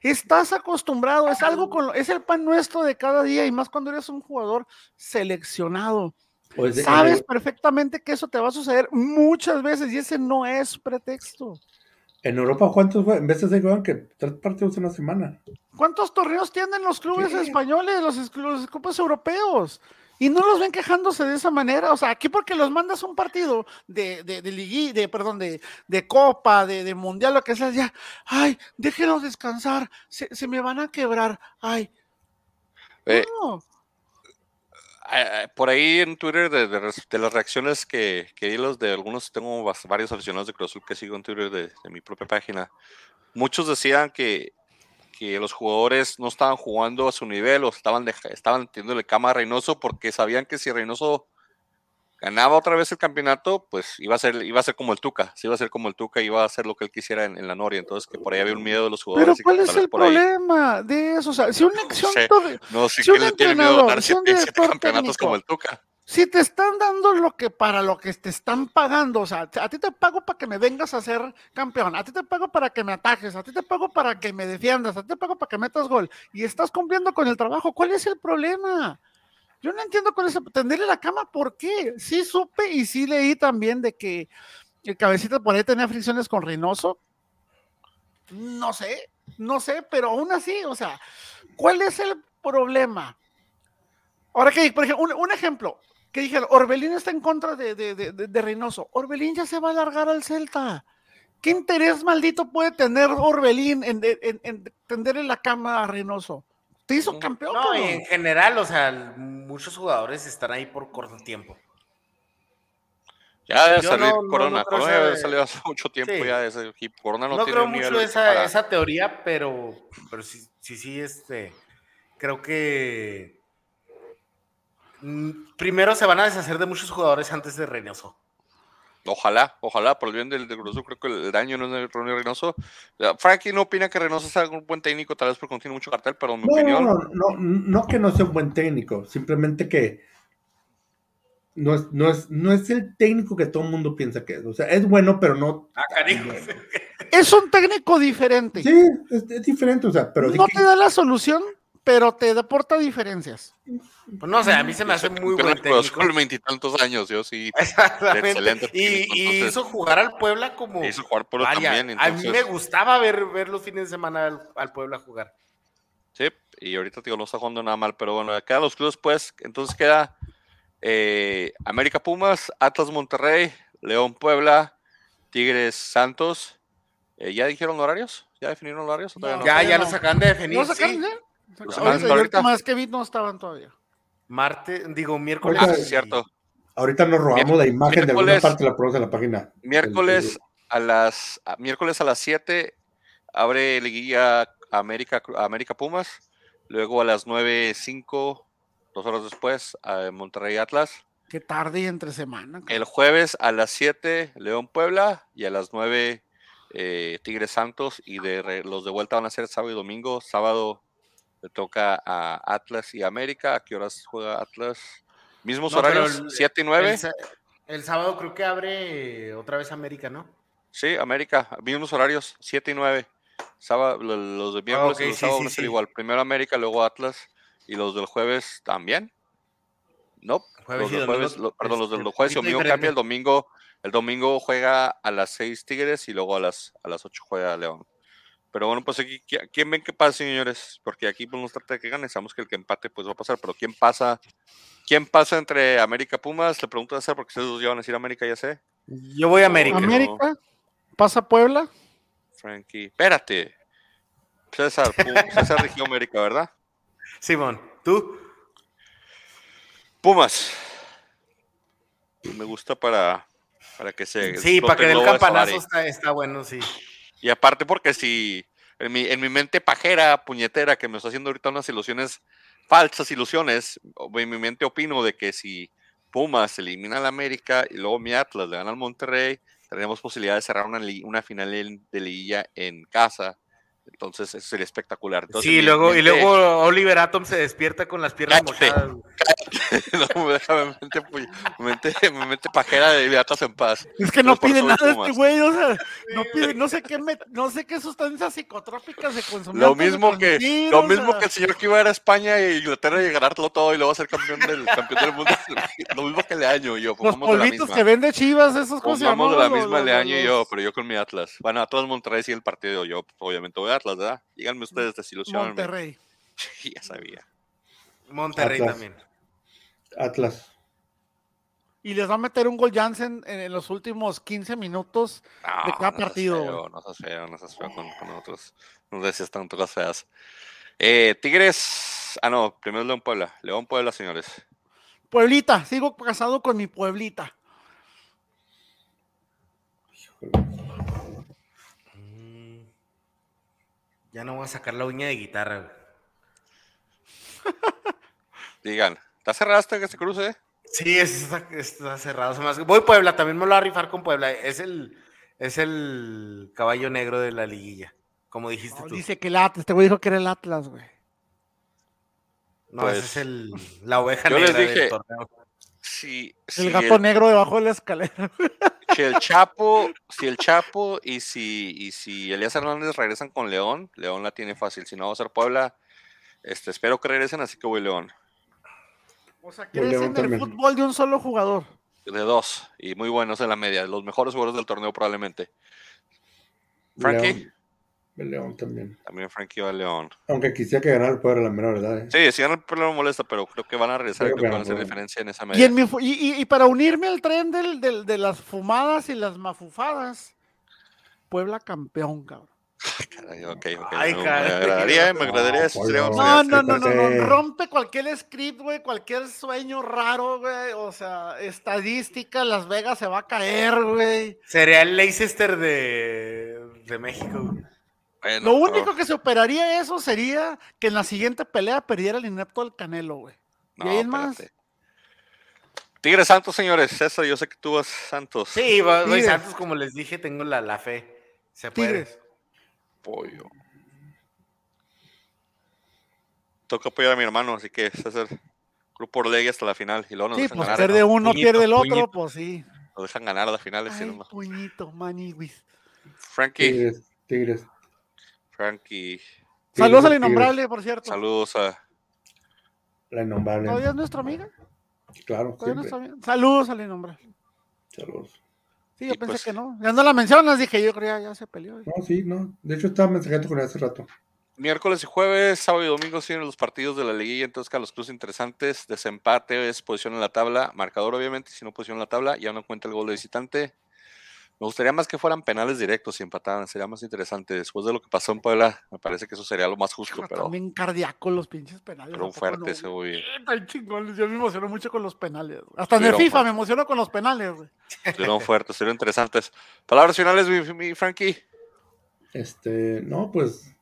Estás acostumbrado, es algo con lo- es el pan nuestro de cada día y más cuando eres un jugador seleccionado. Pues, eh, Sabes perfectamente que eso te va a suceder muchas veces y ese no es pretexto. En Europa, ¿cuántos? En vez de se juegan que tres partidos en una semana. ¿Cuántos torneos tienen los clubes españoles, los, es- los clubes europeos? Y no los ven quejándose de esa manera. O sea, aquí porque los mandas un partido de, de, de ligui- de, perdón, de, de copa, de, de mundial, lo que sea, ya, ay, déjenlos descansar, se, se me van a quebrar, ay. Eh, no. Ah, por ahí en Twitter, de, las reacciones que, que vi los de algunos, tengo varios aficionados de Cruz que sigo en Twitter de, de mi propia página. Muchos decían que, que los jugadores no estaban jugando a su nivel o estaban, estaban teniéndole cama a Reynoso porque sabían que si Reynoso ganaba otra vez el campeonato, pues iba a ser, iba a ser como el Tuca, se iba a ser como el Tuca, iba a hacer lo que él quisiera en, en la Noria. Entonces que por ahí había un miedo de los Pero jugadores. que ¿cuál es el ahí- problema de eso? O sea, si un, si un sé. No, Si un le tiene miedo a entrenador, dar si un siete, siete director campeonatos como técnico el Tuca. si te están dando lo que para lo que te están pagando, o sea, a ti te pago para que me vengas a ser campeón, a ti te pago para que me atajes, a ti te pago para que me defiendas, a ti te pago para que metas gol y estás cumpliendo con el trabajo, ¿cuál es el problema? Yo no entiendo cuál es tenderle la cama, ¿por qué? Sí supe y sí leí también de que el cabecita por ahí tenía fricciones con Reynoso. No sé, no sé, pero aún así, o sea, ¿cuál es el problema? Ahora que, por ejemplo, un, ejemplo, que dijeron, Orbelín está en contra de, de, Reynoso. Orbelín ya se va a largar al Celta. ¿Qué interés maldito puede tener Orbelín en- en tenderle la cama a Reynoso? Te hizo campeón, No, cabrón. en general, o sea, muchos jugadores están ahí por corto tiempo. Ya debe Yo salir no- Corona. no Corona ya esa- salió hace mucho tiempo Sí. ya de ese equipo. Corona no, No, tiene creo un mucho nivel esa, para- esa teoría, pero, pero sí, sí, sí, este, creo que mm, primero se van a deshacer de muchos jugadores antes de Reynoso. Ojalá, ojalá, por el bien del, del Azul, creo que el daño no es de Ronnie Reynoso. Frankie no opina que Reynoso sea un buen técnico, tal vez porque no tiene mucho cartel, pero en mi No, opinión, no, no, no que no sea un buen técnico, simplemente que no es, no es, no es el técnico que todo el mundo piensa que es. O sea, es bueno, pero no. Ah, cariño. Es un técnico diferente. Sí, es, es diferente, o sea, pero sí no que- te da la solución, pero te aporta diferencias. Pues no sé, a mí se me hace muy buen técnico. en veintitantos años, yo sí. Exactamente. excelente Y, técnico, y entonces- hizo jugar al Puebla como. Hizo jugar Puebla Vaya, también, A mí me gustaba ver, ver los fines de semana al, al Puebla jugar. Sí, y ahorita digo, no está jugando nada mal, pero bueno, quedan los clubes, pues, entonces queda eh, América Pumas, Atlas Monterrey, León Puebla, Tigres Santos. Eh, ¿Ya dijeron horarios? ¿Ya definieron horarios? o todavía no? Ya, ya no. los acaban de definir. ¿No sacaron sí. Los Ahorita, hasta y ahorita más que vi no estaban todavía. Martes, digo, miércoles. Ah, y- cierto. ahorita nos robamos la imagen de alguna parte, la ponemos en la página. Miércoles a las a- miércoles a las 7 abre liguilla América América Pumas, luego a las 9:05 dos horas después a Monterrey Atlas. Qué tarde y entre semana. El jueves a las 7 León Puebla y a las 9 eh, Tigres Santos y de re- los de vuelta van a ser sábado y domingo. Sábado le toca a Atlas y América. ¿A qué horas juega Atlas? Mismos No, horarios, el- 7 y 9. El, sábado creo que abre otra vez América, ¿no? Sí, América, mismos horarios, 7 y 9. Sábado, lo- los de miércoles ok, y los sí, sábados sí, van a ser sí. igual. Primero América, luego Atlas. Y los del jueves también. No, Jueves los del jueves, lo- perdón, los del jueves y domingo diferente. cambia. El domingo, el domingo juega a las 6 Tigres y luego a las, a las 8 juega León. Pero bueno, pues aquí, ¿qui- ¿quién ven que pasa, señores? Porque aquí pues, no se trata de que gane, sabemos que el que empate pues va a pasar, pero ¿quién pasa? ¿Quién pasa entre América Pumas? Le pregunto a César porque ustedes dos ya van a decir América, ya sé. Yo voy a América. América, pasa Puebla. Frankie, espérate. César, Pu- César Regió América, ¿verdad? Simón, ¿tú? Pumas. Me gusta para, para que se. Sí, para que globo de campanazo está bueno, sí. Y aparte porque si en mi, en mi mente pajera, puñetera, que me está haciendo ahorita unas ilusiones, falsas ilusiones, en mi mente opino de que si Pumas elimina al América y luego mi Atlas le gana al Monterrey, tendremos posibilidad de cerrar una, una final de liguilla en casa. Entonces, eso sería espectacular. Entonces, sí, luego, y luego Oliver Atom se despierta con las piernas Cállate. mojadas. no, me deja mi mente, mi mente, pajera de Atlas en paz. Es que no Pues por pide nada este güey, o sea, no pide, no sé qué, me- no sé qué sustancias psicotrópicas se consumen. Lo mismo que lo o mismo sea, que el señor que iba a ir a España e Inglaterra y ganarlo todo y luego ser campeón del campeón del mundo. lo mismo que Leaño y yo. Los polvitos misma. que vende Chivas, esos cosas. Pongamos de la misma Leaño y yo, pero yo con mi Atlas. Bueno, Atlas Monterrey sí el partido, yo obviamente voy a Atlas, ¿verdad? Díganme ustedes, desilusionenme. Monterrey. ya sabía. Monterrey Atlas. también. Atlas. Y les va a meter un gol Jansen en, en los últimos 15 minutos. No, De cada no partido, feo, no seas feo, no seas feo con, con otros. No decías tanto cosas feas. Eh, Tigres. Ah, no, primero León Puebla. León Puebla, señores. Pueblita, sigo casado con mi Pueblita. Mm. Ya no voy a sacar la uña de guitarra. güey. Digan, ¿está cerrado este que se cruce? Sí, está, está cerrado. hace- Voy Puebla, también me lo voy a rifar con Puebla. Es el, es el caballo negro de la liguilla, como dijiste No, tú. dice que el Atlas, este güey dijo que era el Atlas, güey. No, Pues, ese es el, la oveja yo les negra dije- del torneo. Si, El si gato negro debajo de la escalera. si el Chapo, si el Chapo y si, y si Elías Hernández regresan con León, León la tiene fácil. Si no va a ser Puebla, este, espero que regresen, así que voy León. O sea, crees en el también. fútbol de un solo jugador. De dos, y muy buenos en la media, los mejores jugadores del torneo probablemente. Frankie, León. El León también. también Frankie va a León. Aunque quisiera que ganara el Puebla, la menor verdad. ¿eh? Sí, si gana el Puebla no molesta, pero creo que van a regresar y Creo que van a hacer diferencia en esa Y, media. en mi fu- y, y- y para unirme al tren del, del- de las fumadas y las mafufadas, Puebla campeón, cabrón. Caray, ok, ok, Ay, me, me caray. agradaría, me agradaría. No, sería No, no, no, no, no, rompe cualquier script, güey, cualquier sueño raro, güey, o sea, estadística, Las Vegas se va a caer, güey. Sería el Leicester de, de México. güey. Bueno, Lo pero- único que se operaría eso sería que en la siguiente pelea perdiera el inepto del Canelo, güey. no, y ahí es más. Tigres Santos, señores. César, yo sé que tú vas Santos. Sí, voy. Santos, como les dije, tengo la, la fe. Se puede. Tigres. Pollo. Toca apoyar a mi hermano, así que César, Grupo Orlegui hasta la final. Y luego nos Sí, dejan pues ganar. pierde uno, Puñito, pierde el otro, puñito. pues sí. Nos dejan ganar a la final. Ay, puñito, maniwis. Frankie, Tigres. Tigres. Frankie, Saludos al Tigres. innombrable, por cierto. saludos a. La innombrable. ¿Todavía es nuestra amiga? Claro, ¿Todavía es siempre. nuestra amiga? Saludos al innombrable. Saludos. Sí, yo Y pensé pues- que no. Ya no la mencionas, dije, yo creo que ya, ya se peleó. No, sí, no. De hecho, estaba mensajando con él hace rato. Miércoles y jueves, sábado y domingo siguen los partidos de la liguilla, entonces Carlos Cruz interesantes. Desempate es posición en la tabla, marcador obviamente, si no posición en la tabla, ya no cuenta el gol de visitante. Me gustaría más que fueran penales directos y empataran, sería más interesante. Después de lo que pasó en Puebla, me parece que eso sería lo más justo, Pero pero, También cardíaco los pinches penales. pero ¿a poco fuerte ese güey? güey. Tan chingones, Yo me emociono mucho con los penales. Hasta en el FIFA fuerte. me emociono con los penales, güey. Estuvieron fuertes, estuvieron interesantes. Palabras finales, mi, mi Frankie. Este, no, pues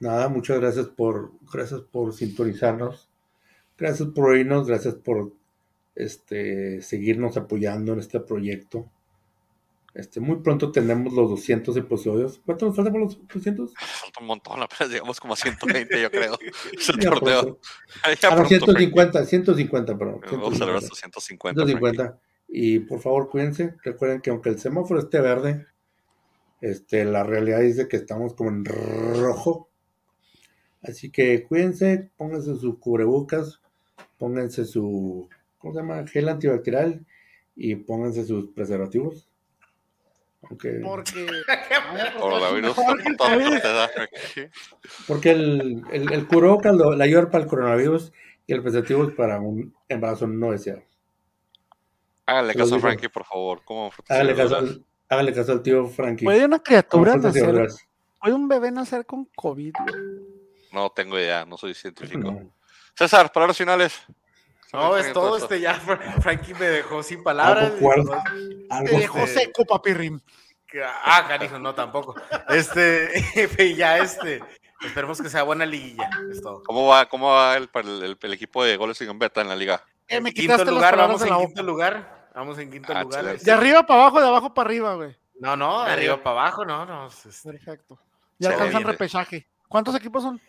nada, muchas gracias por, gracias por sintonizarnos, gracias por oírnos, gracias por este, seguirnos apoyando en este proyecto. Este, muy pronto tenemos los 200 episodios. ¿Cuánto nos falta para los 200? Falta un montón, apenas llegamos como a 120, yo creo. Es el torneo. pronto, Frankie. 150, 150, perdón. Vamos a ver 150. hasta 150. Frankie. 150. Y por favor, cuídense. Recuerden que aunque el semáforo esté verde, este, la realidad dice que estamos como en rojo. Así que cuídense, pónganse sus cubrebocas, pónganse su, ¿cómo se llama? Gel antibacterial y pónganse sus preservativos. Aunque, Porque. Coronavirus ¿verdad, Frankie? porque el, el, el cubrebocas lo- la ayuda para el coronavirus y el preservativo es para un embarazo no deseado. Lo caso a. Frankie, por favor. ¿Cómo Háganle caso, al, háganle caso al tío Frankie. ¿Puede una criatura nacer? ¿Puede un bebé nacer con COVID? No tengo idea, no soy científico. No. César, palabras finales. No, es todo, este ya Frankie me dejó sin palabras. Te dejó seco, papirrim. Ah, canijo, no, tampoco. Este, ya este, esperemos que sea buena liguilla, es todo. ¿Cómo va, cómo va el, el, equipo de goles y gambeta en la liga? Eh, me quinto lugar, vamos en quinto lugar. Vamos en quinto ah, lugar. De arriba para abajo, de abajo para arriba, güey. No, no, de arriba para abajo, no, no. Perfecto. Ya alcanzan repechaje. ¿Cuántos equipos son?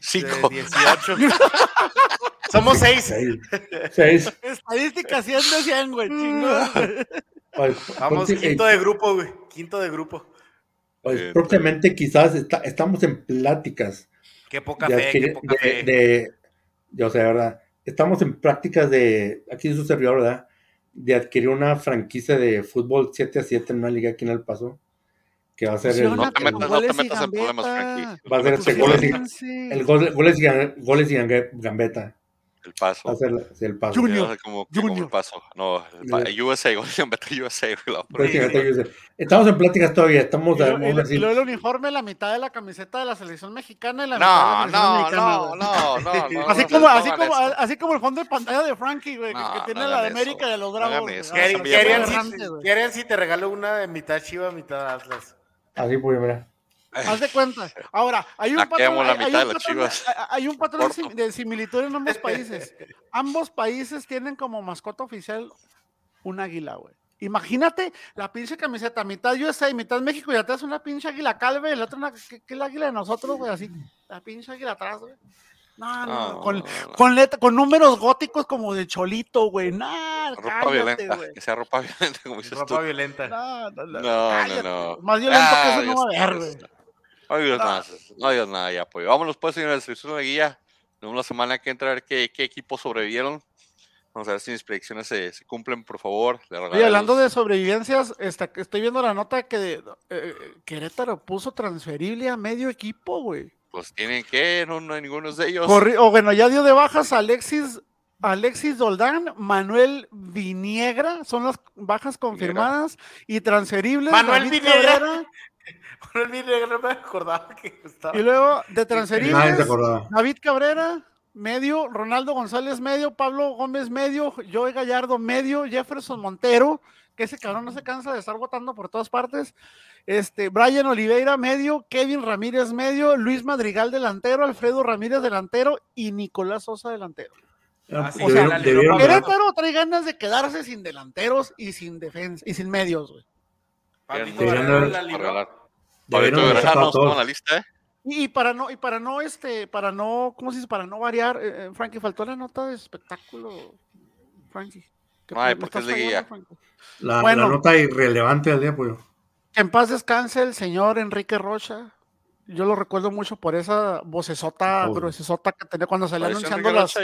Cinco. 18. Somos seis. Seis. Estadística 100 de 100, güey. Vamos, quinto de grupo, güey. Quinto de grupo. Pues, próximamente quizás estamos en pláticas. Qué poca fe, qué poca de, fe. De, yo sé, ¿verdad? Estamos en prácticas de, aquí su servidor, ¿verdad? De adquirir una franquicia de fútbol 7 a 7 en una liga aquí en El Paso que va a ser el. No te metas, no te metas en problemas, Frankie. Va a ser este goles y, el goles y, goles y gambeta. El paso. Va a ser el paso. Junior. Como, Junior. el paso. No, el USA, goles y gambeta USA. Estamos en pláticas todavía. Estamos. Y, lo, el uniforme, la mitad de la camiseta de la selección mexicana y la no, mitad de la no, mexicana, no, no, no, no, así, como, así, como, así como el fondo de pantalla de Frankie, güey, que, tiene la de América y de los Bravos. ¿Quieren si te regalo una de mitad Chiva, mitad Atlas? Así pues, mira. Haz de cuenta. Ahora, hay un patrón, hay, un patrón, de similitud en ambos países. ambos países tienen como mascota oficial un águila, güey. Imagínate la pinche camiseta, mitad USA y mitad México, y atrás una pinche águila calve, y el otro una, que, es la águila de nosotros, güey, así, la pinche águila atrás, güey. No, no, con, con, con, números góticos como de cholito, güey. No, ropa cállate, violenta, que sea ropa violenta, como dices ropa violenta. No, no, no. no, no, Más violento que eso no va a haber, güey. No digas nada, no digas nada ya, pues. Vámonos pues, señores, selección de guía. Tenemos la semana que entra a ver qué, qué equipos sobrevivieron. Vamos a ver si mis predicciones se, se cumplen, por favor. Y hablando de sobrevivencias, está, estoy viendo la nota que eh, Querétaro puso transferible a medio equipo, güey. Pues tienen que, no, no hay ninguno de ellos. o bueno, ya dio de bajas Alexis, Alexis Doldán, Manuel Viniegra, son las bajas confirmadas y transferibles. Manuel Viniegra. Manuel Viniegra, no me acordaba que estaba. Y luego de transferibles, David Cabrera, medio, Ronaldo González, medio, Pablo Gómez, medio, Joey Gallardo, medio, Jefferson Montero, que ese cabrón no se cansa de estar votando por todas partes. Este, Brian Oliveira, medio, Kevin Ramírez, medio, Luis Madrigal, delantero, Alfredo Ramírez, delantero, y Nicolás Sosa, delantero. Ah, o sea, Querétaro trae ganas de quedarse sin delanteros y sin defensa y sin medios, güey. la lista, ¿eh? Y, para no, y para no, este, para no, ¿cómo se dice? Para no variar, eh, eh, Frankie, faltó la nota de espectáculo, Frankie. Ay, porque es de La, la, nota irrelevante del día, pues. En paz descanse el señor Enrique Rocha. Yo lo recuerdo mucho por esa vocesota, oh. que tenía cuando salía anunciando las,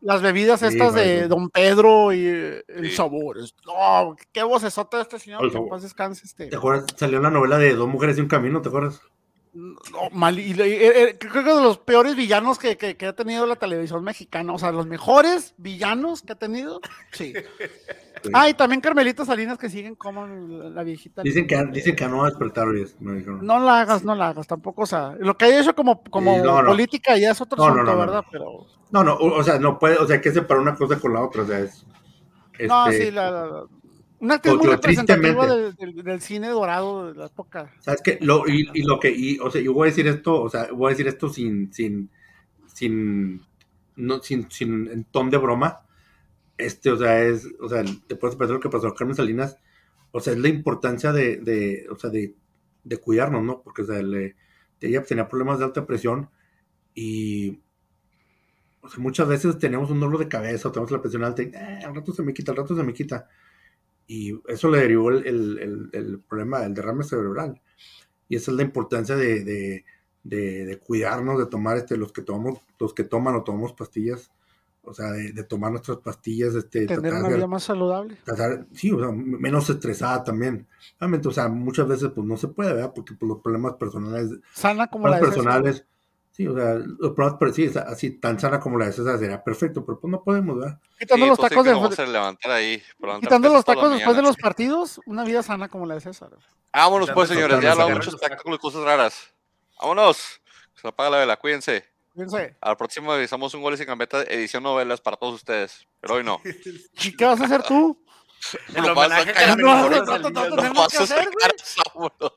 las bebidas estas de Don Pedro y el sabor. No, qué vocesota este señor. Que en paz descanse. Este. ¿Te acuerdas? Salió la novela de Dos mujeres y un camino, ¿te acuerdas? No, mal, y, eh, eh, creo que de los peores villanos que, que, ha tenido la televisión mexicana, o sea, los mejores villanos que ha tenido, sí. Ah, y también Carmelita Salinas que siguen como la viejita. Dicen que, dicen que no va a despertar hoy. No la hagas, no la hagas, tampoco, o sea, lo que hay hecho como, como política ya es otro asunto, ¿verdad? Pero... No, no, o sea, no puede, o sea, que separar una cosa con la otra, o sea, es... No, sí, este, la, una actriz muy representativa del, cine dorado de la época. ¿Sabes qué? Lo, y, y, lo que, y, o sea, yo voy a decir esto, o sea, voy a decir esto sin, sin, sin, no, sin, sin, en ton de broma. Este, o sea, es, o sea, te puedes pensar lo que pasó a Carmen Salinas, o sea, es la importancia de, de o sea, de, de cuidarnos, ¿no? Porque, o sea, le, ella tenía problemas de alta presión y, o sea, muchas veces tenemos un dolor de cabeza, o tenemos la presión alta y, eh, al rato se me quita, al rato se me quita y eso le derivó el, el, el, problema del derrame cerebral. Y esa es la importancia de, de, de, cuidarnos, de tomar este, los que tomamos, los que toman o tomamos pastillas, o sea, de, tomar nuestras pastillas, este, tener una vida más saludable. sí, o sea, menos estresada también. Realmente, o sea, muchas veces pues no se puede, ¿verdad? Porque pues, los problemas personales, sana como la personales, Sí, o sea, los problemas, pero sí, así tan sana como la de César sería perfecto, pero pues no podemos, ¿verdad? Quitando los tacos, de, ahí, quitando los tacos después de los partidos, una vida sana como la de César. Vámonos pues, señores, ya hablamos muchos espectáculos y cosas raras. Vámonos, se apaga la vela, cuídense. Fíjense. Al próximo avisamos un goles y gambeta edición novelas para todos ustedes. Pero hoy no. ¿Y qué vas a hacer tú? El homenaje a no, no, no, no, Salinas, no, ¿no?